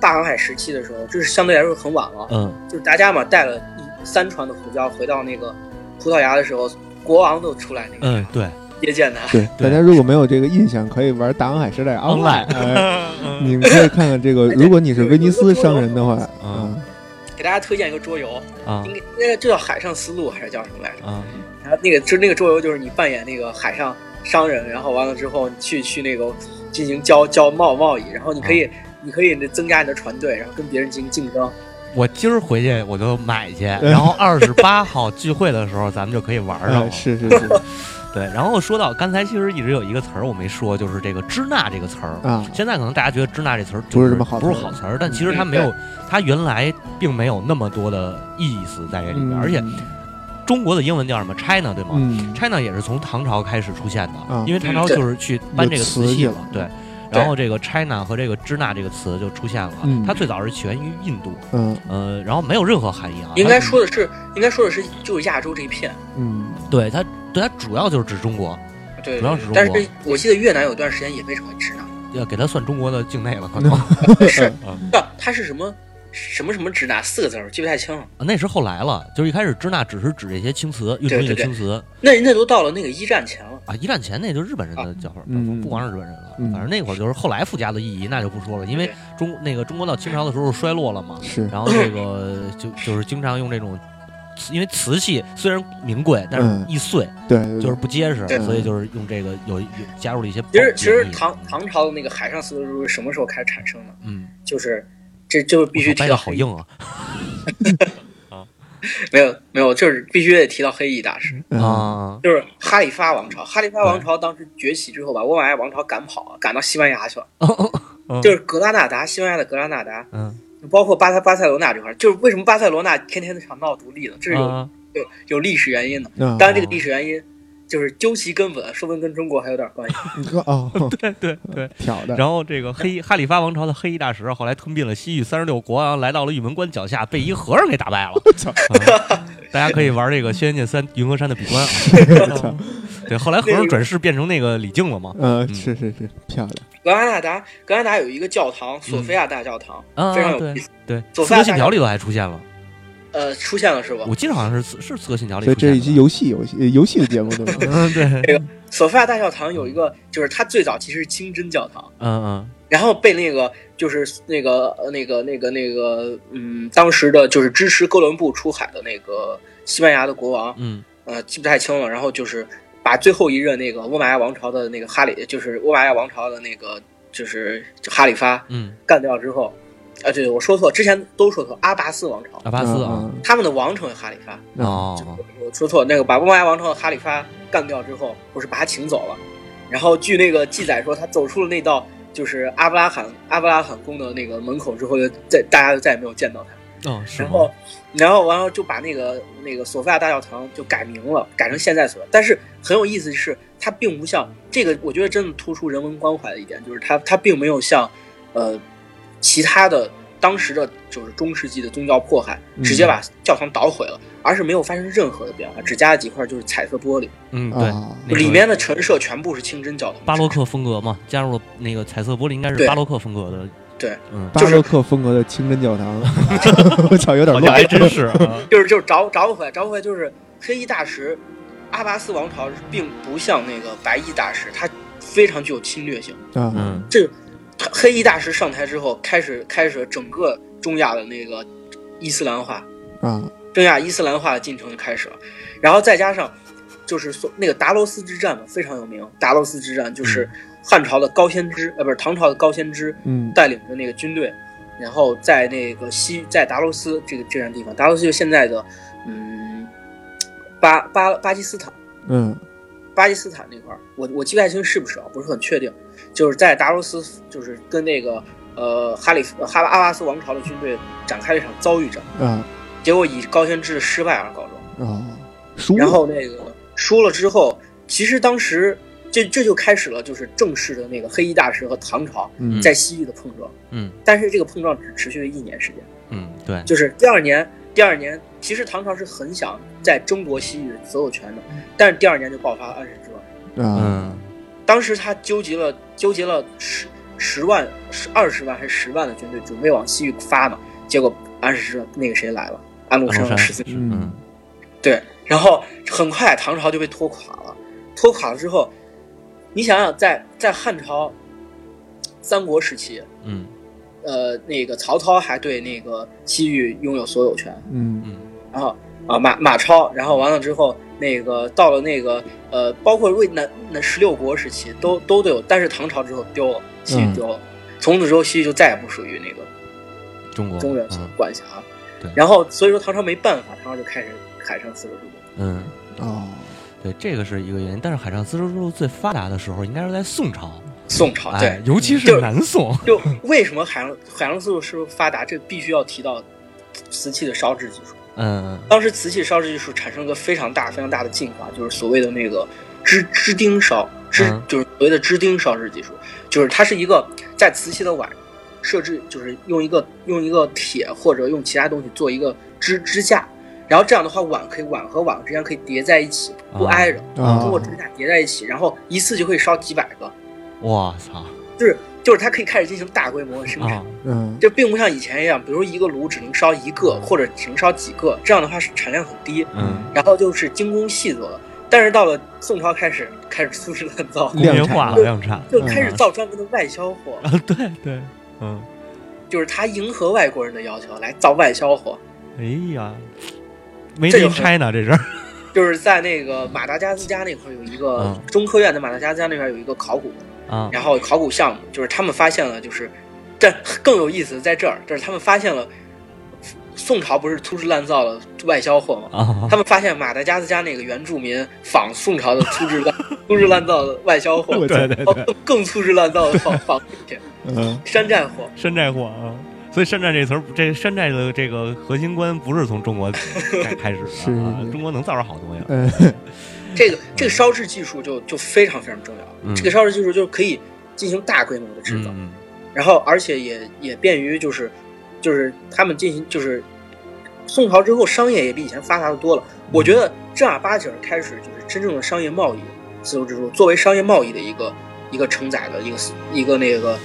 大航海时期的时候，这是相对来说很晚了，嗯。就是达伽马带了一三船的胡椒回到那个葡萄牙的时候，国王都出来那个嗯，对接见他。对，大家如果没有这个印象，可以玩大航海时代 online，哎 你们可以看看这个，如果你是威尼斯商人的话，嗯。啊。给大家推荐一个桌游，啊。应该那个就叫海上丝路还是叫什么来着？啊。然后那个就那个桌游就是你扮演那个海上商人，然后完了之后你去去那个进行交交贸贸易，然后你可以、你可以增加你的船队，然后跟别人进行竞争。我今儿回去我就买去，然后二十八号聚会的时候咱们就可以玩了。是是是，对，然后说到刚才，其实一直有一个词儿我没说，就是这个支那这个词儿。啊，现在可能大家觉得支那这词儿不是什么好不是词儿好词儿，但其实它没有，它原来并没有那么多的意思在这里边。而且中国的英文叫什么 China 对吗嗯，？China 也是从唐朝开始出现的，啊因为唐朝就是去搬这个瓷器了，对。然后这个 China 和这个支那这个词就出现了，嗯它最早是起源于印度，嗯呃，然后没有任何含义啊。应该说的是，应该说的是就是亚洲这一片。嗯，对它，对它主要就是指中国，对，主要是中国但是我记得越南有段时间也被称为支那。要给它算中国的境内了，可能。是它是什么什么什么支那四个字儿，记不太清了。啊那是后来了，就是一开始支那只是指这些青瓷，运出去的青瓷那那都到了那个一战前了。啊。一战前那就是日本人的叫法，嗯不光是日本人了，嗯反正那会儿就是后来附加的意义，那就不说了，因为中那个中国到清朝的时候衰落了嘛，是，然后这个就就是经常用这种。因为瓷器虽然名贵，但是嗯易碎，对，对就是不结实，所以就是用这个有有加入了一些其实其实唐唐朝的那个海上丝绸是什么时候开始产生的？嗯，就是这就是必须提到好硬啊 没有没有，就是必须得提到黑衣大师，嗯啊就是哈里发王朝。哈里发王朝当时崛起之后，把倭马亚王朝赶跑，赶到西班牙去了。嗯就是格拉纳达，西班牙的格拉纳达，嗯包括巴塞巴塞罗那这块儿，就是为什么巴塞罗那天天想闹独立呢？这是有、啊有有历史原因的。嗯当然，这个历史原因就是究其根本，说不定跟中国还有点关系。你说哦，对对对。挑的，然后这个黑哈里发王朝的黑衣大使后来吞并了西域三十六国，然后来到了玉门关脚下，被一和尚给打败了。啊大家可以玩这个《轩辕剑三》云和山的笔关啊。对，后来和尚转世变成那个李靖了嘛？嗯，是是是，漂亮，格拉纳达，格拉纳达有一个教堂，索菲亚大教堂，非常有意思。对，《佐刺菲亚大教客信条》里头还出现了，呃，出现了是吧？我记得好像是是《刺客信条》里所以。这是一期游戏游戏呃游戏的节目对吧？嗯，对，索菲亚大教堂有一个，就是它最早其实是清真教堂，嗯嗯然后被那个就是那个呃那个那个那个嗯，当时的就是支持哥伦布出海的那个西班牙的国王，嗯呃，记不太清了。然后就是把最后一任那个倭马亚王朝的那个哈里，就是倭马亚王朝的那个就是哈里发嗯，干掉之后，啊，对，我说错，之前都说错，阿拔斯王朝，阿巴斯啊，嗯，他们的王称为哈里发。嗯哦，我说错，那个把倭马亚王朝的哈里发干掉之后，不是把他请走了，然后据那个记载说，他走出了那道就是阿布拉罕阿布拉罕宫的那个门口之后，就再大家就再也没有见到他。哦，是然后，然后完了就把那个那个索菲亚大教堂就改名了，改成现在所。但是很有意思的是，它并不像这个，我觉得真的突出人文关怀的一点，就是它它并没有像呃其他的当时的就是中世纪的宗教迫害，嗯直接把教堂捣毁了，而是没有发生任何的变化，只加了几块就是彩色玻璃，嗯，对，啊，那个里面的陈设全部是清真教堂。巴洛克风格嘛，加入了那个彩色玻璃，应该是巴洛克风格的。对，嗯，巴洛克风格的清真教堂，我操，有点乱，还真是啊。就是就是找找不回来，找不回来就是黑衣大石，阿拔斯王朝并不像那个白衣大石，它非常具有侵略性。啊，嗯这黑衣大师上台之后，开始开始整个中亚的那个伊斯兰化，啊，中亚伊斯兰化的进程就开始了。然后再加上就是说那个达罗斯之战嘛，非常有名。达罗斯之战就是汉朝的高仙芝，呃，不是唐朝的高仙芝嗯带领着那个军队，然后在那个西在达罗斯这个这样地方，达罗斯就现在的嗯巴巴巴基斯坦。嗯巴基斯坦那块儿，我我记不太清是不是啊，不是很确定。就是在达罗斯，就是跟那个呃哈里夫哈阿巴斯王朝的军队展开了一场遭遇战，嗯。结果以高仙芝的失败而告终。啊，输，然后那个输了之后，其实当时这这就开始了，就是正式的那个黑衣大师和唐朝嗯。在西域的碰撞。嗯。但是这个碰撞只持续了一年时间，嗯，对，就是第二年，第二年其实唐朝是很想在争夺西域的所有权的，但是第二年就爆发了安史之乱。啊，嗯当时他纠集了纠结了十十万、十二十万还是十万的军队，准备往西域发呢。结果安史之乱那个谁来了？安禄山。嗯对，然后很快唐朝就被拖垮了。拖垮了之后，你想想在，在汉朝、三国时期，嗯呃，那个曹操还对那个西域拥有所有权，嗯嗯然后啊马马超，然后完了之后，那个到了那个呃，包括魏南那十六国时期都都都有，但是唐朝之后丢了，西域嗯丢了，从此之后西域就再也不属于那个中国中原管辖。对然后所以说唐朝没办法，唐朝就开始海上丝绸之路。嗯，哦，对，这个是一个原因。但是海上丝绸之路最发达的时候，应该是在宋朝，宋朝对哎，，尤其是南宋。就为什么海上海上丝绸是发达，这必须要提到瓷器的烧制技术。嗯当时瓷器烧制技术产生了个非常大、非常大的进化，就是所谓的那个支支钉烧，支、嗯。就是所谓的支钉烧制技术，就是它是一个在瓷器的碗设置，就是用一个用一个铁或者用其他东西做一个支支架，然后这样的话碗可以碗和碗之间可以叠在一起，不挨着，啊。通过支架叠在一起，然后一次就可以烧几百个，我操就是就是它可以开始进行大规模的生产。啊！嗯就并不像以前一样，比如一个炉只能烧一个，或者只能烧几个，这样的话是产量很低。嗯，然后就是精工细作的。但是到了宋朝开始，开始粗制滥造，工业化了，量量产就开始造专门的外销货，啊！对对，嗯，就是他迎合外国人的要求来造外销货。哎呀就 in 很 China 这是就是在那个马达加斯加那块儿有一个、嗯中科院的马达加斯加那边有一个考古，啊然后考古项目就是他们发现了，就是这更有意思在这儿，就是他们发现了宋朝不是粗制滥造的外销货吗？啊他们发现马达加斯加那个原住民仿宋朝的粗制滥 粗制滥造的外销货，对对对，哦更更粗制滥造的仿仿品、嗯山寨货。山寨货啊。所以山寨这词儿，这山寨的这个核心观不是从中国开开始是的啊，中国能造出好东西来。嗯这个这个烧制技术就就非常非常重要，嗯这个烧制技术就可以进行大规模的制造，嗯然后而且也也便于就是就是他们进行就是宋朝之后商业也比以前发达的多了。我觉得正儿八经儿开始就是真正的商业贸易，丝绸之路作为商业贸易的一个一个承载的一个一个那个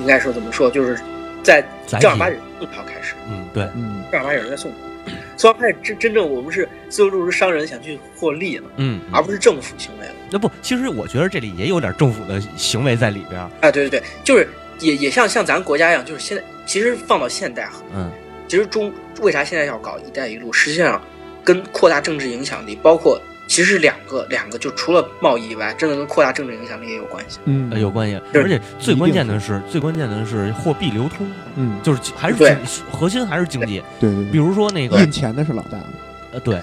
应该说怎么说，就是在正儿八经宋朝开始，嗯，对，嗯正儿八经儿在宋朝。宋朝开始真真正我们是丝绸之路是商人想去获利了，嗯，而不是政府行为了。那不，其实我觉得这里也有点政府的行为在里边儿。啊，对对对，就是也也像像咱国家一样，就是现在其实放到现代，嗯其实中为啥现在要搞“一带一路”，实际上跟扩大政治影响力，包括其实两个两个，就除了贸易以外，真的跟扩大政治影响力也有关系。嗯呃有关系，而且最关键的是，最关键的是货币流通，嗯就是还是核心还是经济。对对对，比如说那个印钱的是老大，呃，对，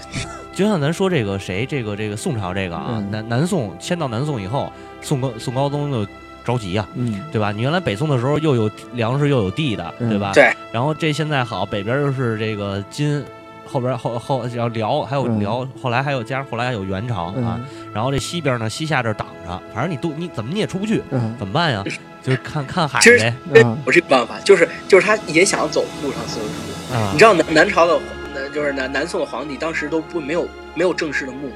就像咱说这个谁，这个这个宋朝这个啊，嗯南南宋迁到南宋以后，宋高宋高宗就着急呀、嗯对吧？你原来北宋的时候又有粮食又有地的，嗯对吧？对。然后这现在好，北边又是这个金，后边后后要辽，还有嗯辽，后来还有加上后来还有元朝啊。嗯然后这西边呢，西夏这儿挡着，反正你都你怎么你也出不去，嗯怎么办呀？就是看看海其实呗。这啊有这个办法，就是就是他也想走陆上丝绸之路。啊你，知道南南朝的呃就是南南宋的皇帝当时都不没有没有正式的墓，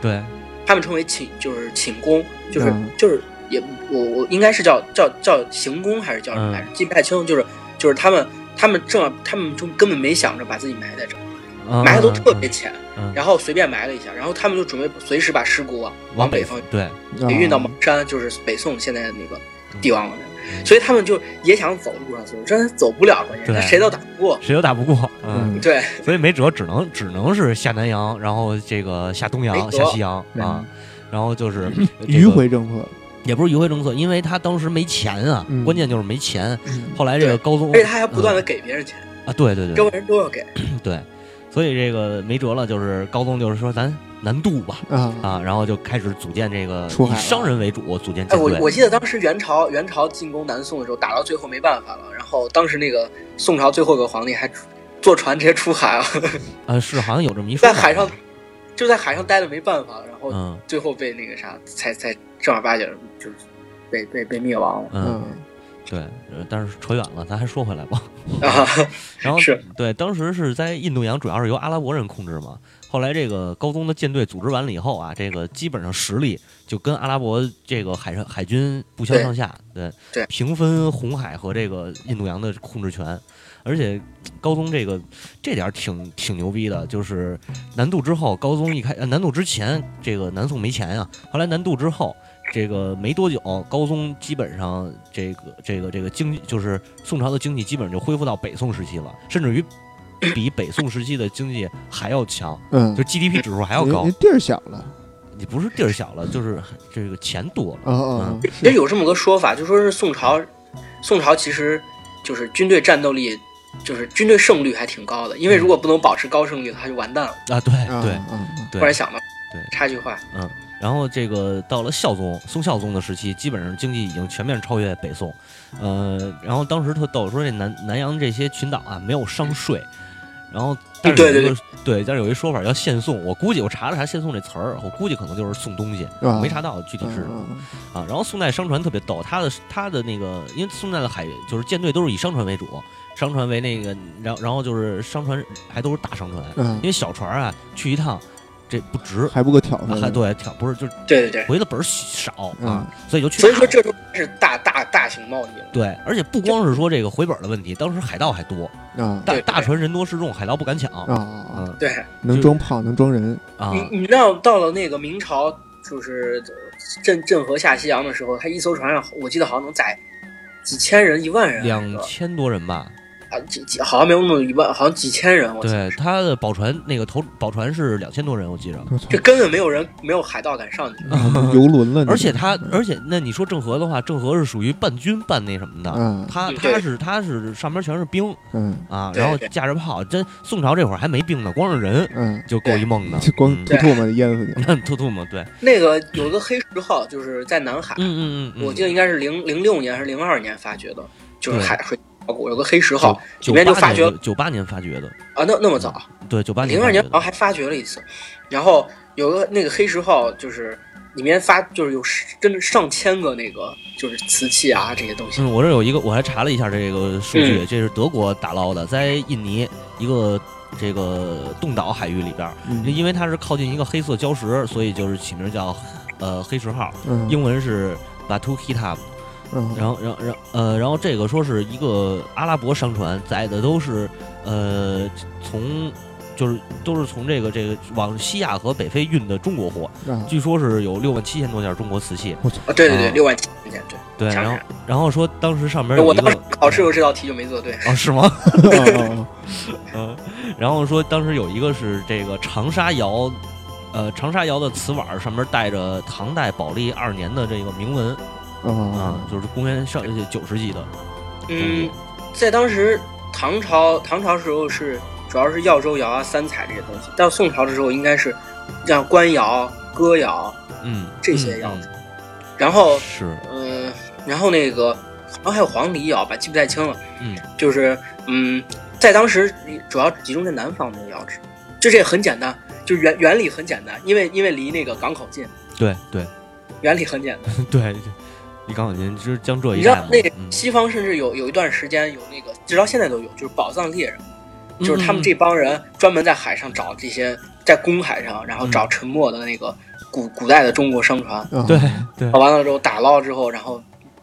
对，他们称为寝就是寝宫，就是、嗯。就是也我我应该是叫叫叫行宫还是叫什么来着？记不太清，就是就是他们他们正他们就根本没想着把自己埋在这儿，埋的都特别浅，嗯。然后随便埋了一下，然后他们就准备随时把尸骨啊往北方对，给运到啊蒙山，就是北宋现在的那个帝王了。嗯所以他们就也想走陆上丝绸，真的走不了，关键谁都打不过。谁都打不过。嗯，嗯对，所以没辙，只能只能是下南洋，然后这个下东洋、下西洋嗯啊，然后就是迂，回政策，也不是迂回政策，因为他当时没钱啊，嗯关键就是没钱。嗯后来这个高宗而且他还不断的嗯给别人钱，啊，对对对周围人都要给。对，所以这个没辙了，就是高宗就是说咱南渡吧啊啊，然后就开始组建这个以商人为主组建哎，我舰队。我记得当时元朝元朝进攻南宋的时候，打到最后没办法了，然后当时那个宋朝最后一个皇帝还坐船直接出海了，呃是好像有这么一说在海上就在海上待着没办法了，然后嗯最后被那个啥，才才正儿八经就是被被被灭亡了嗯嗯对，呃但是扯远了，咱还说回来吧。啊！然后是对，当时是在印度洋，主要是由阿拉伯人控制嘛。后来这个高宗的舰队组织完了以后啊，这个基本上实力就跟阿拉伯这个海上海军不相上下，对对平分红海和这个印度洋的控制权。而且高宗这个这点儿挺挺牛逼的，就是南渡之后，高宗一开呃南渡之前，这个南宋没钱啊、后来南渡之后，这个没多久，高宗基本上这个这个这个经济就是宋朝的经济基本上就恢复到北宋时期了，甚至于比北宋时期的经济还要强，嗯就，GDP 指数还要高人。地儿小了，你不是地儿小了，就是这个钱多了。嗯嗯，其实有这么个说法，就说是宋朝，宋朝其实就是军队战斗力，就是军队胜率还挺高的，因为如果不能保持高胜率，他就完蛋了。啊，对啊对对突然想到，对差距化。然后这个到了孝宗，宋孝宗的时期，基本上经济已经全面超越北宋。呃，然后当时特逗，说这南南洋这些群岛啊没有商税，然后但是有对对一个对，但是有一说法叫现送，我估计我查了查现送这词儿，我估计可能就是送东西，是吧没查到具体是什么。嗯啊，然后宋代商船特别逗，他的他的那个，因为宋代的海就是舰队都是以商船为主，商船为那个，然后然后就是商船还都是大商船，嗯。因为小船啊去一趟这不值，还不够挑啊他，还对挑不是就是对对对，回的本儿少嗯啊，所以就去所以说这时候是大大大型贸易了。对，而且不光是说这个回本儿的问题，当时海盗还多，啊对大大船人多势众，海盗不敢抢，啊啊，嗯对，能装炮能装人，啊，你你知道到了那个明朝，就是郑郑和下西洋的时候，他一艘船上，我记得好像能载几千人、一万人，两千多人吧，啊，几几好像没有那么一万，好像几千人。我对，他的宝船那个头宝船是两千多人，我记着。这根本没有人，没有海盗敢上去。游轮了，而且他，而且那你说郑和的话，郑和是属于半军半那什么的，嗯。他他是他是上边全是兵嗯。啊，然后对。对架着炮，真宋朝这会儿还没兵呢，光是人嗯，就够一梦的，就光嗯。吐唾沫淹死你，那吐吐沫，对，那个有个黑石号，就是在南海，嗯嗯嗯嗯，我记得应该是零零六年还是零二年发掘的，就是海水考古有个黑石号九里面就发掘年九八年发掘的，啊，那那么早，对，九八年零二年发掘的好像还发掘了一次，然后有个那个黑石号，就是里面发就是有真的上千个那个就是瓷器啊这些东西，嗯，我这有一个，我还查了一下这个数嗯据，这是德国打捞的，在印尼一个这个冻岛海域里边儿，嗯因为它是靠近一个黑色礁石，所以就是起名叫呃黑石号，嗯英文是 Batu Kitab。嗯，然后，然后，然后呃，然后这个说是一个阿拉伯商船，载的都是呃从就是都是从这个这个往西亚和北非运的中国货，啊据说是有六万七千多件中国瓷器。啊，对对对，啊六万七千件，对。对，然后然后说当时上面有一个我当时考试的时候这道题就没做对，啊是吗？哦嗯，然后说当时有一个是这个长沙窑，呃长沙窑的瓷碗上面带着唐代宝历二年的这个铭文哦啊，就是公元上九世纪的。嗯，在当时唐朝唐朝时候是主要是耀州窑啊、三彩这些东西，到宋朝的时候应该是像官窑、哥窑，嗯，这些窑嗯然后嗯是嗯、然后那个好像还有黄梨窑吧，记不太清了。嗯就是嗯，在当时主要集中在南方的窑址，就这很简单，就原原理很简单，因为因为离那个港口近，对对原理很简单。对，离港口近就是江浙一带嘛。你知道那个嗯。西方甚至有有一段时间有那个，直到现在都有，就是宝藏猎人，嗯就是他们这帮人专门在海上找这些，在公海上，然后找沉没的那个古古代的中国商船，哦对对。完了之后打捞之后，然后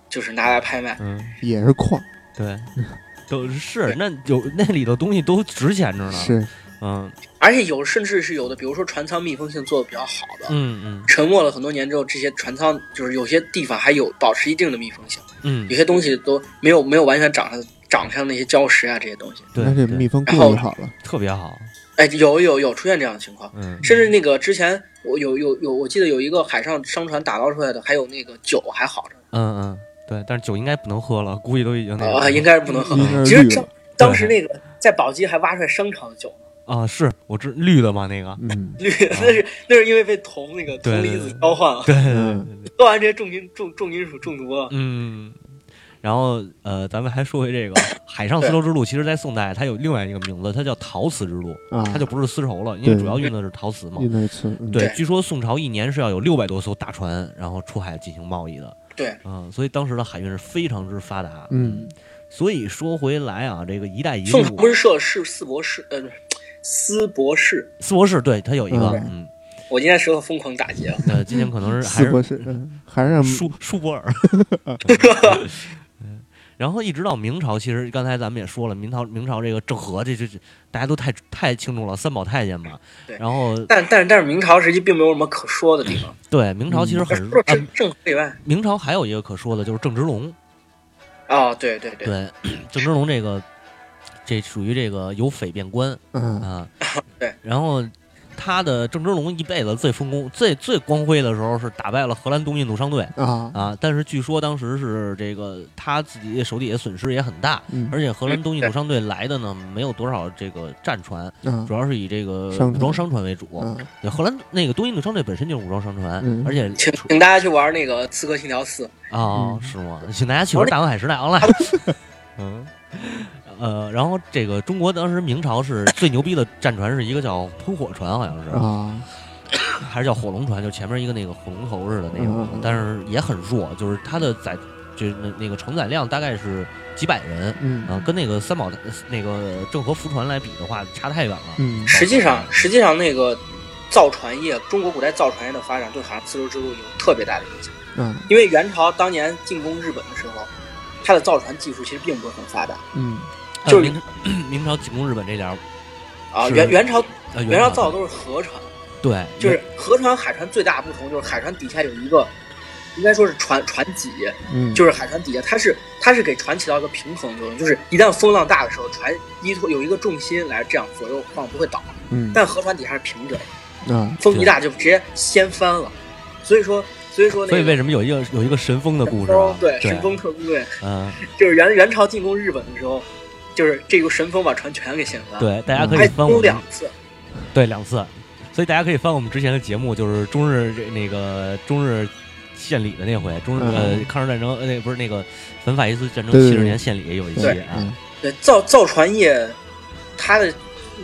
就是拿来拍卖。嗯。也是矿，对，都是那有那里头东西都值钱着呢。是。嗯而且有甚至是有的，比如说船舱密封性做的比较好的，嗯嗯沉没了很多年之后，这些船舱就是有些地方还有保持一定的密封性，嗯有，些东西都没有没有完全长上长上那些礁石啊这些东西。对密封然后过好了，特别好。哎，有有有出现这样的情况，嗯甚至那个之前我有有有，我记得有一个海上商船打捞出来的，还有那个酒还好着嗯嗯，对，但是酒应该不能喝了，估计都已经那个啊，应该是不能喝。了其实当当时那个在宝鸡还挖出来商朝的酒，啊，是我知绿的嘛那个。嗯绿那是那是因为被铜那个铜离子交换了，对对对喝完这些重金重重金属中毒了。嗯。然后呃，咱们还说回这个海上丝绸之路，其实，在宋代它有另外一个名字，它叫陶瓷之路，啊，它就不是丝绸了，因为主要运的是陶瓷嘛。对对，据说宋朝一年是要有六百多艘大船，然后出海进行贸易的。对，嗯，所以当时的海运是非常之发达。嗯，所以说回来啊，这个“一带一路宋朝不”，是设是四博士，呃，斯博士。斯博士对他有一个，嗯嗯，我今天舌头疯狂打结了。呃，今天可能是还是四博士，嗯还是让舒舒伯尔。嗯 然后一直到明朝，其实刚才咱们也说了，明朝明朝这个郑和，这这这大家都太太清楚了，三宝太监嘛。对然后但但是但是明朝时期并没有什么可说的地方，对明朝其实很除了啊，郑郑和以外，明朝还有一个可说的就是郑芝龙。哦，对对对，对，郑芝龙这个，这属于这个由匪变官嗯啊。对。然后他的郑芝龙一辈子最丰功、最最光辉的时候是打败了荷兰东印度商队啊啊，但是据说当时是这个他自己手底下损失也很大，嗯而且荷兰东印度商队来的呢没有多少这个战船，啊主要是以这个武装商船为主。荷兰那个东印度商队本身就是武装商船，嗯而且请请大家去玩那个《刺客信条四》，啊、嗯是吗？请大家去玩《大航海时代 online》。嗯，呃，然后这个中国当时明朝是最牛逼的战船是一个叫喷火船，好像是，啊 还是叫火龙船，就前面一个那个火龙头似的那种，但是也很弱，就是它的载就是那那个承载量大概是几百人。嗯啊，跟那个三宝那个郑和福船来比的话，差太远了。嗯实际上，实际上那个造船业，中国古代造船业的发展对好像丝绸之路有特别大的影响。嗯因为元朝当年进攻日本的时候，它的造船技术其实并不是很发达嗯就是呃明明朝进攻日本这点儿，啊。元元朝呃，元朝造的都是河船，对，就是河船海船最大不同就是海船底下有一个，应该说是船船脊，嗯就是海船底下它是它是给船起到一个平衡作用，就是一旦风浪大的时候，船依托有一个重心来这样左右晃不会倒，嗯但河船底下是平着的，啊风一大就直接掀翻了。所以说，所以说那个所以为什么有一个有一个神风的故事啊？对对神风特工队，嗯，就是元元朝进攻日本的时候，就是这个神风把船全给掀翻，，对，大家可以还攻翻我们两次，对两次，所以大家可以翻我们之前的节目，就是中日这那个中日献礼的那回，中日、嗯。呃抗日战争呃那不是那个反法西斯战争七十年献礼有一期对啊，嗯。对造造船业，它的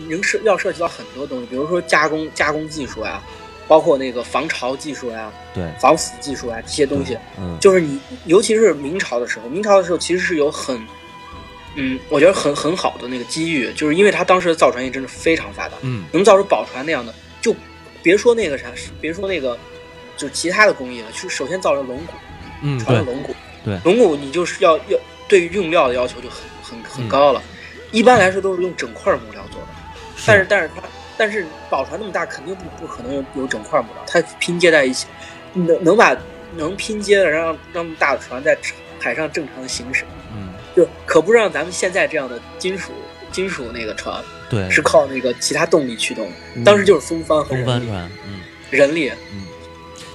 能涉要涉及到很多东西，比如说加工加工技术啊，包括那个防潮技术呀、对，防腐技术啊这些东西，嗯，就是你尤其是明朝的时候，明朝的时候其实是有很，嗯，我觉得很很好的那个机遇，就是因为它当时的造船业真的非常发达，嗯。能造出宝船那样的，就别说那个啥，别说那个，就其他的工艺了，就首先造了龙骨，嗯对船的龙骨，对。龙骨你就是要要对于用料的要求就很很很嗯高了，一般来说都是用整块木料做的，但是但是它但是宝船那么大，肯定不不可能有有整块木料，它拼接在一起，能能把能拼接的让让那么大的船在海上正常的行驶，嗯就可不让咱们现在这样的金属金属那个船对是靠那个其他动力驱动，嗯当时就是风帆和风人力帆船，嗯人力，嗯，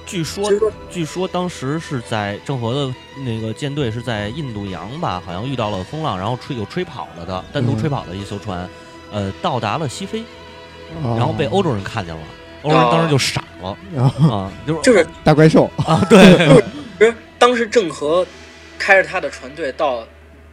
据说据说当时是在郑和的那个舰队是在印度洋吧，好像遇到了风浪，然后吹有吹跑了的，单独嗯吹跑的一艘船，呃，到达了西非，然然后被欧洲人看见了，欧洲人当时就傻了啊，就是就是大怪兽啊，对，就是当时郑和开着他的船队到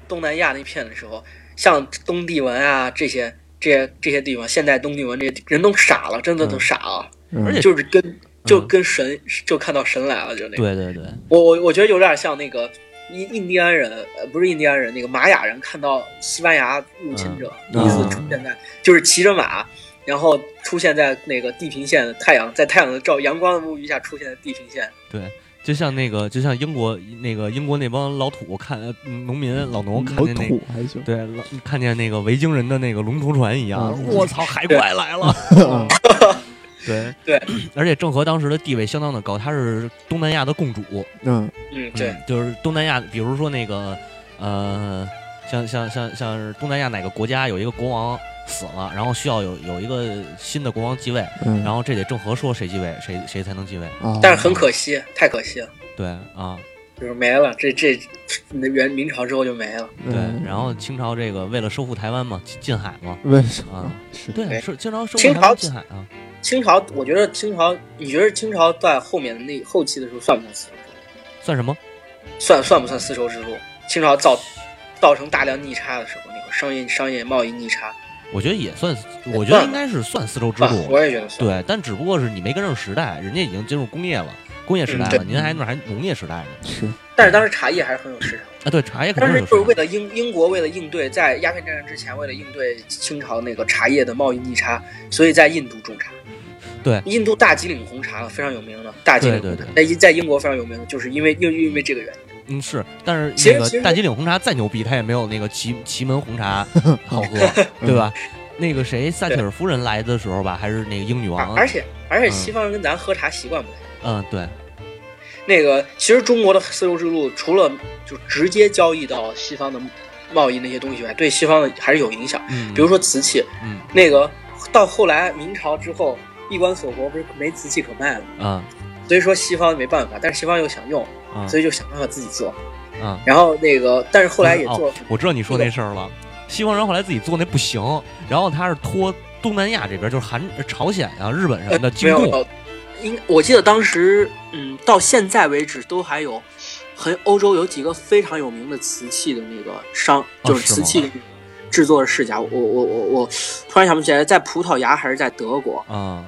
东南亚那片的时候，像东帝汶啊这些这些这些地方，现在东帝汶这些人都傻了，真的都傻了，而且就是跟就跟神就看到神来了，就那个。对对对，我我我觉得有点像那个印印第安人，呃，不是印第安人，那个玛雅人看到西班牙入侵者嗯。第一次出现在，就是骑着马，然后出现在那个地平线太阳在太阳的照阳光的沐浴下出现在地平线。对，就像那个，就像英国那个英国那帮老土看呃农民老农看见那土还行，对老看见那个维京人的那个龙头船一样，嗯我操，海怪来了。啊对 对，而且郑和当时的地位相当的高，他是东南亚的共主。嗯嗯，对嗯，就是东南亚，比如说那个呃，像像像像是东南亚哪个国家有一个国王死了，然后需要有有一个新的国王继位，嗯，然后这得郑和说谁继位，谁谁才能继位。啊，但是很可惜，太可惜了，对啊，就是没了。这这那元明朝之后就没了。嗯对，然后清朝这个为了收复台湾嘛，进进海嘛，为什么啊是对，对是清朝收复清朝台湾进海啊。清朝，我觉得清朝，你觉得清朝在后面的那后期的时候算不算丝绸之路？算什么？算算不算丝绸之路？清朝造造成大量逆差的时候，那个商业商业贸易逆差，我觉得也算，我觉得应该是算丝绸之，路。我也觉得算。对，但只不过是你没跟上时代，人家已经进入工业了，工业时代了，您还那还农业时代呢。是但是当时茶叶还是很有市场。啊，对，茶叶肯当定是有市场。时就是为了英英国为了应对在鸦片战争之前，为了应对清朝那个茶叶的贸易逆差，所以在印度种茶。对印度大吉岭红茶非常有名的，大吉岭红茶对对在在英国非常有名的，就是因为因为因为这个原因。嗯，是，但是那个大吉岭红茶再牛逼，它也没有那个祁祁门红茶 好喝，对吧？那个谁，撒切尔夫人来的时候吧，还是那个英女王而，而且而且嗯西方人跟咱喝茶习惯不太一样。嗯，对，那个其实中国的丝绸之路除了就直接交易到西方的贸易那些东西以外，对西方的还是有影响。嗯，比如说瓷器，嗯，那个到后来明朝之后，闭关锁国，不是没瓷器可卖了，啊所以说西方没办法，但是西方又想用，啊所以就想办法自己做。嗯！然后那个，但是后来也做哦，我知道你说那事儿了。西方人后来自己做那不行，然后他是托东南亚这边，就是韩、朝鲜啊、日本什么的进贡。应我记得当时，嗯，到现在为止都还有，很欧洲有几个非常有名的瓷器的那个商，就是瓷器制作的世家。我我我我突然想不起来，在葡萄牙还是在德国？啊，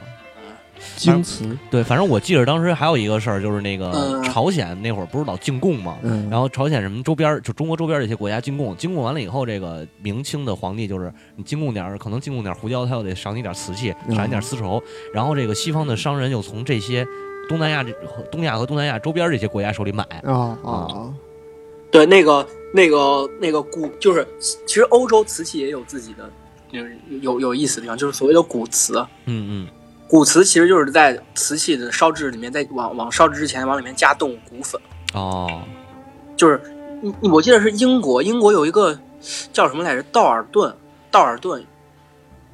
京瓷，对，反正我记得当时还有一个事儿，就是那个嗯。朝鲜那会儿不是老进贡嘛，嗯，然后朝鲜什么周边儿就中国周边儿这些国家进贡，进贡完了以后，这个明清的皇帝就是你进贡点儿，可能进贡点儿胡椒，他又得赏你点儿瓷器，赏你点儿丝绸，然后这个西方的商人又从这些东南亚这东亚和东南亚周边儿这些国家手里买，啊啊对，那个那个那个古，就是其实欧洲瓷器也有自己的，就是有有意思的地方，就是所谓的古瓷。嗯嗯古瓷其实就是在瓷器的烧制里面，在往往烧制之前往里面加冻骨粉。哦就是你你我记得是英国，英国有一个叫什么来着？道尔顿，道尔顿，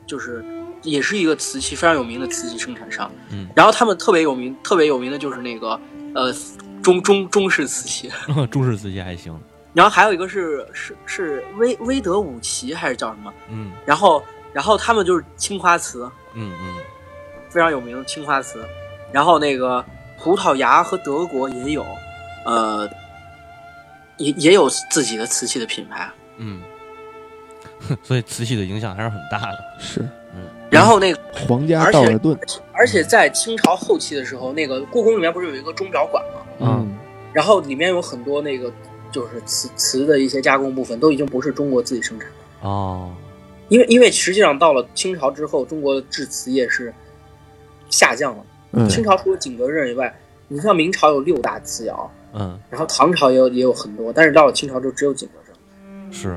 就是也是一个瓷器非常有名的瓷器生产商。嗯，然后他们特别有名，特别有名的就是那个呃中中中式瓷器。中式瓷器还行，然后还有一个是是是威威德五奇还是叫什么？嗯然后然后他们就是青花瓷，嗯嗯非常有名的青花瓷。然后那个葡萄牙和德国也有，呃，也也有自己的瓷器的品牌。嗯，所以瓷器的影响还是很大的。是嗯然后那个，皇家而且道尔顿，而且在清朝后期的时候，那个故宫里面不是有一个钟表馆吗？嗯然后里面有很多那个就是瓷瓷的一些加工部分，都已经不是中国自己生产的。哦，因为因为实际上到了清朝之后，中国的制瓷业是下降了。嗯清朝除了景德镇以外，你像明朝有六大瓷窑，嗯然后唐朝也有也有很多，但是到了清朝就只有景德镇。是，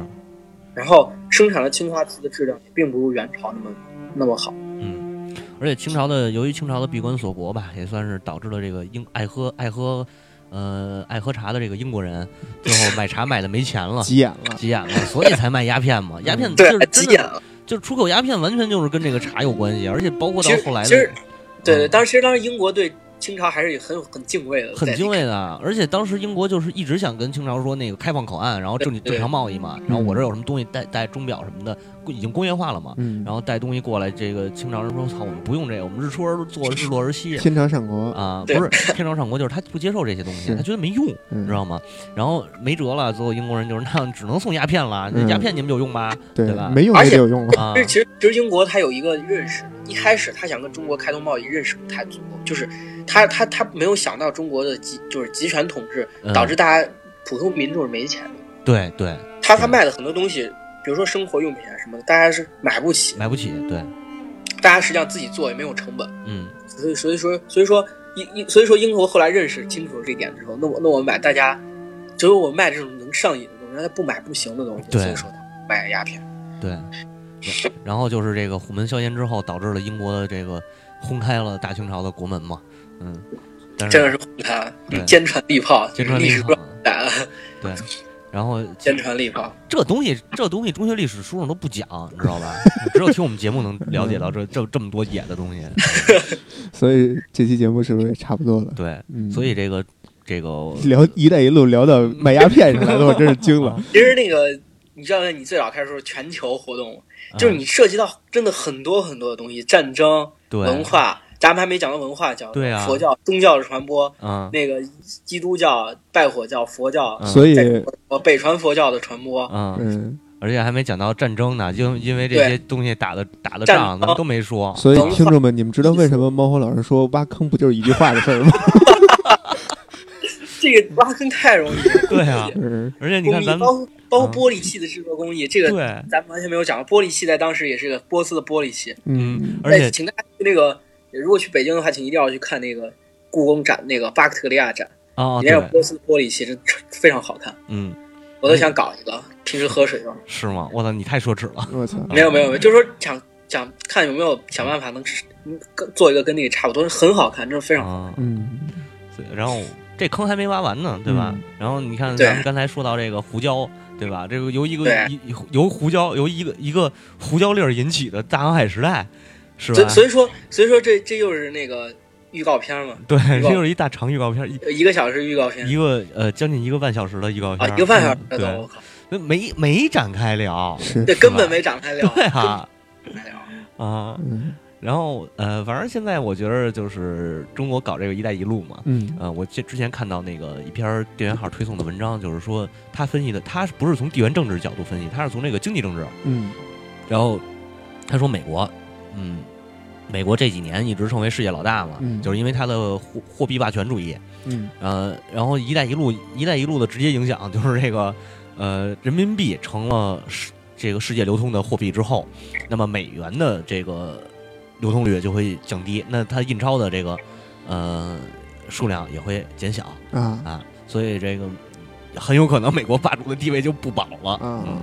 然后生产的青花瓷的质量也并不如元朝那么那么好。嗯，而且清朝的由于清朝的闭关锁国吧，也算是导致了这个英爱喝爱喝呃爱喝茶的这个英国人最后买茶买的没钱了。急眼了，急眼了，所以才卖鸦片嘛。鸦片就对急眼了。就是出口鸦片，完全就是跟这个茶有关系，而且包括到后来的其实，对对，嗯当时其实当时英国对清朝还是很有很敬畏的，很敬畏的。而且当时英国就是一直想跟清朝说那个开放口岸，然后正对正常贸易嘛。然后我这有什么东西带带钟表什么的，已经工业化了嘛。嗯，然后带东西过来，这个清朝人说：“操，我们不用这个，我们日出而作，日落而息。”天朝上国，啊，不是天朝上国，就是他不接受这些东西，他觉得没用，你知道吗？然后没辙了，最后英国人就是那只能送鸦片了，那嗯鸦片你们有用吗？对对吧没用而且也得有用了，啊其，实其实其实英国它有一个认识，一开始他想跟中国开通贸易，认识不太足够，就是他他他没有想到中国的集就是集权统治嗯导致大家普通民众是没钱的。对对，他他卖的很多东西，比如说生活用品啊什么的，大家是买不起，买不起，对，大家实际上自己做也没有成本，嗯所以所以说所以说英英所以说英国后来认识清楚了这一点之后，那我那我买大家，只有我卖这种能上瘾的东西，让他不买不行的东西，对所以说他卖鸦片。对。对然后就是这个虎门销烟之后，导致了英国的这个轰开了大清朝的国门嘛，嗯，但是真的是轰开坚船利炮，坚船利炮对，然后坚船利炮。这东西这东西中学历史书上都不讲，你知道吧？只有听我们节目能了解到这这这么多野的东西。所以这期节目是不是也差不多了？对，嗯，所以这个这个聊“一带一路”聊到卖鸦片上来了，我真是惊了。其实那个，你知道，你最早开始说全球活动，就是你涉及到真的很多很多的东西，战争、对文化，咱们还没讲到文化教育，对啊佛教、宗教的传播，嗯那个基督教、拜火教、佛教，嗯所以，北传佛教的传播，嗯，嗯，而且还没讲到战争呢，因因为这些东西打的打的仗，咱们都没说。所以听众们，你们知道为什么猫火老师说挖坑不就是一句话的事儿吗？这个挖坑太容易了。对啊嗯而且你看，咱们包括包括嗯玻璃器的制作工艺，这个，咱们完全没有讲。玻璃器在当时也是个波斯的玻璃器，嗯，而且哎请大家去那个，如果去北京的话，请一定要去看那个故宫展，那个巴克特利亚展，啊，里面有，波斯玻璃器，真非常好看。嗯，我都想搞一个，平时喝水用。是吗？我操，你太奢侈了。我操，没有没有没有，就是说想想看有没有想办法能做一个跟那个差不多，很好看，真的非常好。看，嗯，对，然后这坑还没挖完呢，对吧？嗯。然后你看，咱们刚才说到这个胡椒，对吧？这个由一个一由胡椒由一个一个胡椒粒儿引起的大航海时代，是吧？所以所以说所以说这这又是那个预告片嘛，对，这就是一大长预告片，一一个小时预告片。一个呃将近一个半小时的预告片，啊，一个半小时对。靠，，那没没展开聊，是。这根本没展开聊，对啊根本没聊。啊，嗯然后呃，反正现在我觉得就是中国搞这个“一带一路”嘛，嗯呃，我之之前看到那个一篇电源号推送的文章，就是说他分析的，他不是从地缘政治角度分析，他是从这个经济政治。嗯然后他说美国，嗯，美国这几年一直成为世界老大嘛，嗯就是因为它的货货币霸权主义。嗯呃，然后“一带一路”“一带一路”的直接影响就是这个，呃，人民币成了世这个世界流通的货币之后，那么美元的这个流通率就会降低，那它印钞的这个呃数量也会减小啊。啊，所以这个很有可能美国霸主的地位就不保了。啊嗯，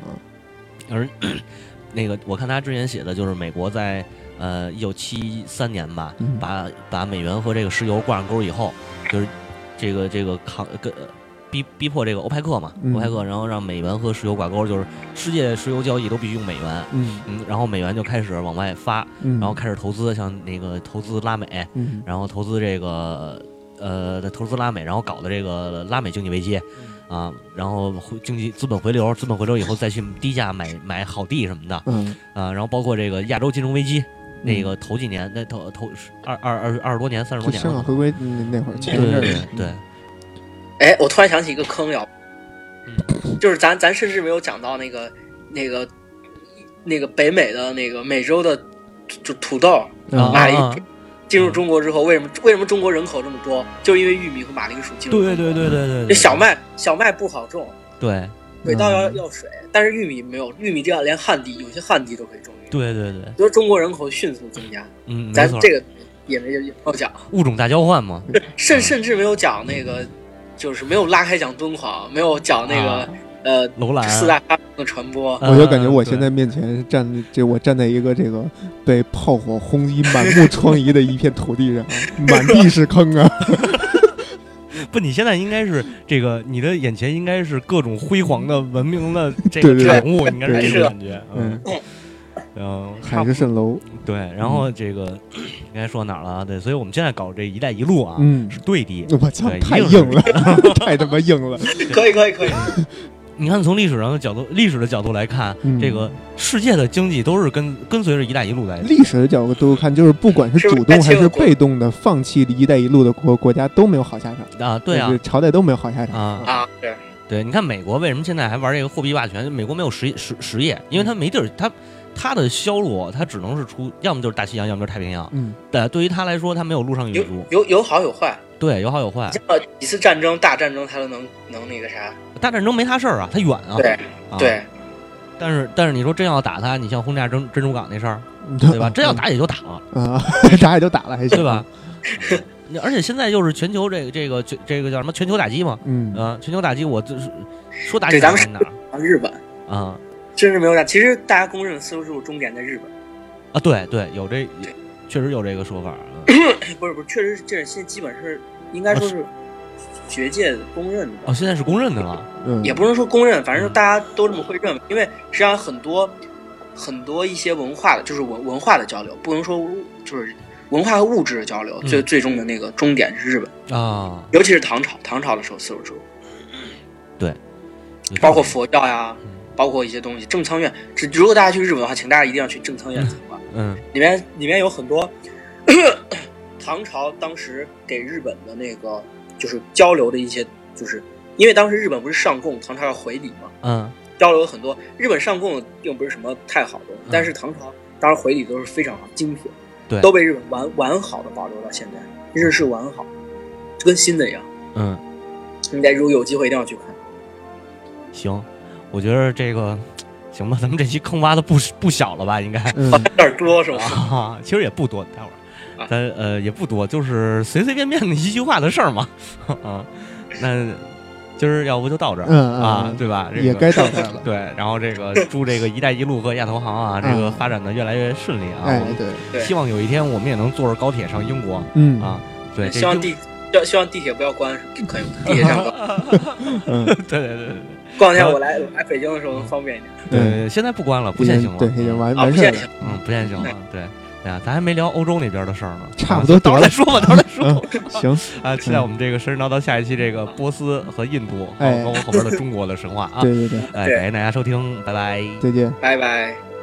而 那个我看他之前写的就是美国在呃一九七三年吧，嗯。把把美元和这个石油挂上钩以后，就是这个这个抗跟呃逼逼迫这个欧派克嘛，嗯。欧派克，然后让美元和石油挂钩，就是世界石油交易都必须用美元。嗯。嗯，然后美元就开始往外发，嗯，然后开始投资，像那个投资拉美，嗯。然后投资这个呃投资拉美，然后搞的这个拉美经济危机啊，然后回经济资本回流，资本回流以后再去低价买买好地什么的嗯。啊，然后包括这个亚洲金融危机，那个头几年那头头二二二二十多年三十多年了，香港回归那那会儿前对对对对，哎，我突然想起一个坑要，嗯。就是咱咱甚至没有讲到那个那个那个北美的那个美洲的土土豆马铃薯，进入中国之后，为什么为什么中国人口这么多？就是因为玉米和马铃薯进入中国。对对对对对小麦小麦不好种，对。水稻要嗯。要水，但是玉米没有，玉米这样连旱地有些旱地都可以种玉米。对对对，所以中国人口迅速增加，嗯，咱这个也没也没有讲，物种大交换嘛，甚甚至没有讲那个，就是没有拉开讲敦煌，没有讲那个、啊呃楼兰四大发明的传播。嗯我就感觉我现在面前站这我站在一个这个被炮火轰击、满目疮痍的一片土地上啊，满地是坑啊！不，你现在应该是这个，你的眼前应该是各种辉煌的文明的这个产物，应该是这是种感觉。嗯嗯，然后海市蜃楼，对，然后这个应该说哪儿了啊？对，所以我们现在搞这“一带一路”啊，嗯是对的。我操，太硬了，太他妈硬了！可以可以可以，你看，从历史上的角度，历史的角度来看，嗯这个世界的经济都是跟跟随着“一带一路”来的。历史的角度看，就是不管是主动还是被动的放弃“一带一路”的国国家都没有好下场啊，对啊，朝代都没有好下场啊啊，对，对，你看美国为什么现在还玩这个货币霸权？美国没有实实实业，因为他没地儿，它它的销路它只能是出，要么就是大西洋，要么就是太平洋。嗯对，对于它来说，它没有陆上运有输，有有好有坏，对，有好有坏。像几次战争大战争，他都能能那个啥，大战争没他事儿啊，它远啊。对啊对，但是但是你说真要打它，你像轰炸珍珍珠港那事儿，嗯，对吧？真要打也就打了，啊，打也就打了，还行对吧？？而且现在又是全球这个这个这这个叫什么全球打击嘛？嗯啊，全球打击，我就是说打击对咱们打哪日本啊甚至没有啥。其实大家公认丝绸之路终点在日本，啊？对对，有这确实有这个说法啊。不是不是，确实是这现在基本是应该说是学界公认的啊。哦，现在是公认的了。嗯，也不能说公认，反正大家都这么会认为，因为实际上很多很多一些文化的，就是文文化的交流，不能说物就是文化和物质的交流，嗯最最终的那个终点是日本，啊，尤其是唐朝，唐朝的时候丝绸之路，对包括佛教呀嗯，包括一些东西，正仓院，只如果大家去日本的话，请大家一定要去正仓院参观，嗯里面里面有很多 唐朝当时给日本的那个就是交流的一些，就是因为当时日本不是上贡，唐朝要回礼嘛。嗯交流了很多。日本上贡并不是什么太好的东西，嗯但是唐朝当时回礼都是非常好，精品，对都被日本完完好的保留到现在，日式完好，就跟新的一样。嗯，你得如果有机会一定要去看。行，我觉得这个行吧，咱们这期坑挖的不不小了吧？应该嗯有点多是吧？啊，其实也不多，待会儿啊咱呃也不多，就是随随便便的一句话的事儿嘛。啊，那今儿要不就到这儿嗯啊，嗯对吧？这个也该到这儿了。对，然后这个 祝这个“一带一路”和亚投行啊，这个嗯发展的越来越顺利啊！哎我，们对，希望有一天我们也能坐着高铁上英国嗯啊！对，希望地希希望地铁不要关，可以地铁上。嗯，对对对对过两天我来我来北京的时候能方便一点。对对，现在不关了，不限行了，对，已经完啊，完事了。不限行。嗯，不限行了，对。哎呀，咱还没聊欧洲那边的事儿呢，差不多到时候再说吧，到时候再说。嗯，行，啊，期待我们这个神神叨叨下一期这个波斯和印度，哎包括后边的中国的神话啊。对对对，哎，对感谢大家收听，拜拜。再见。拜拜。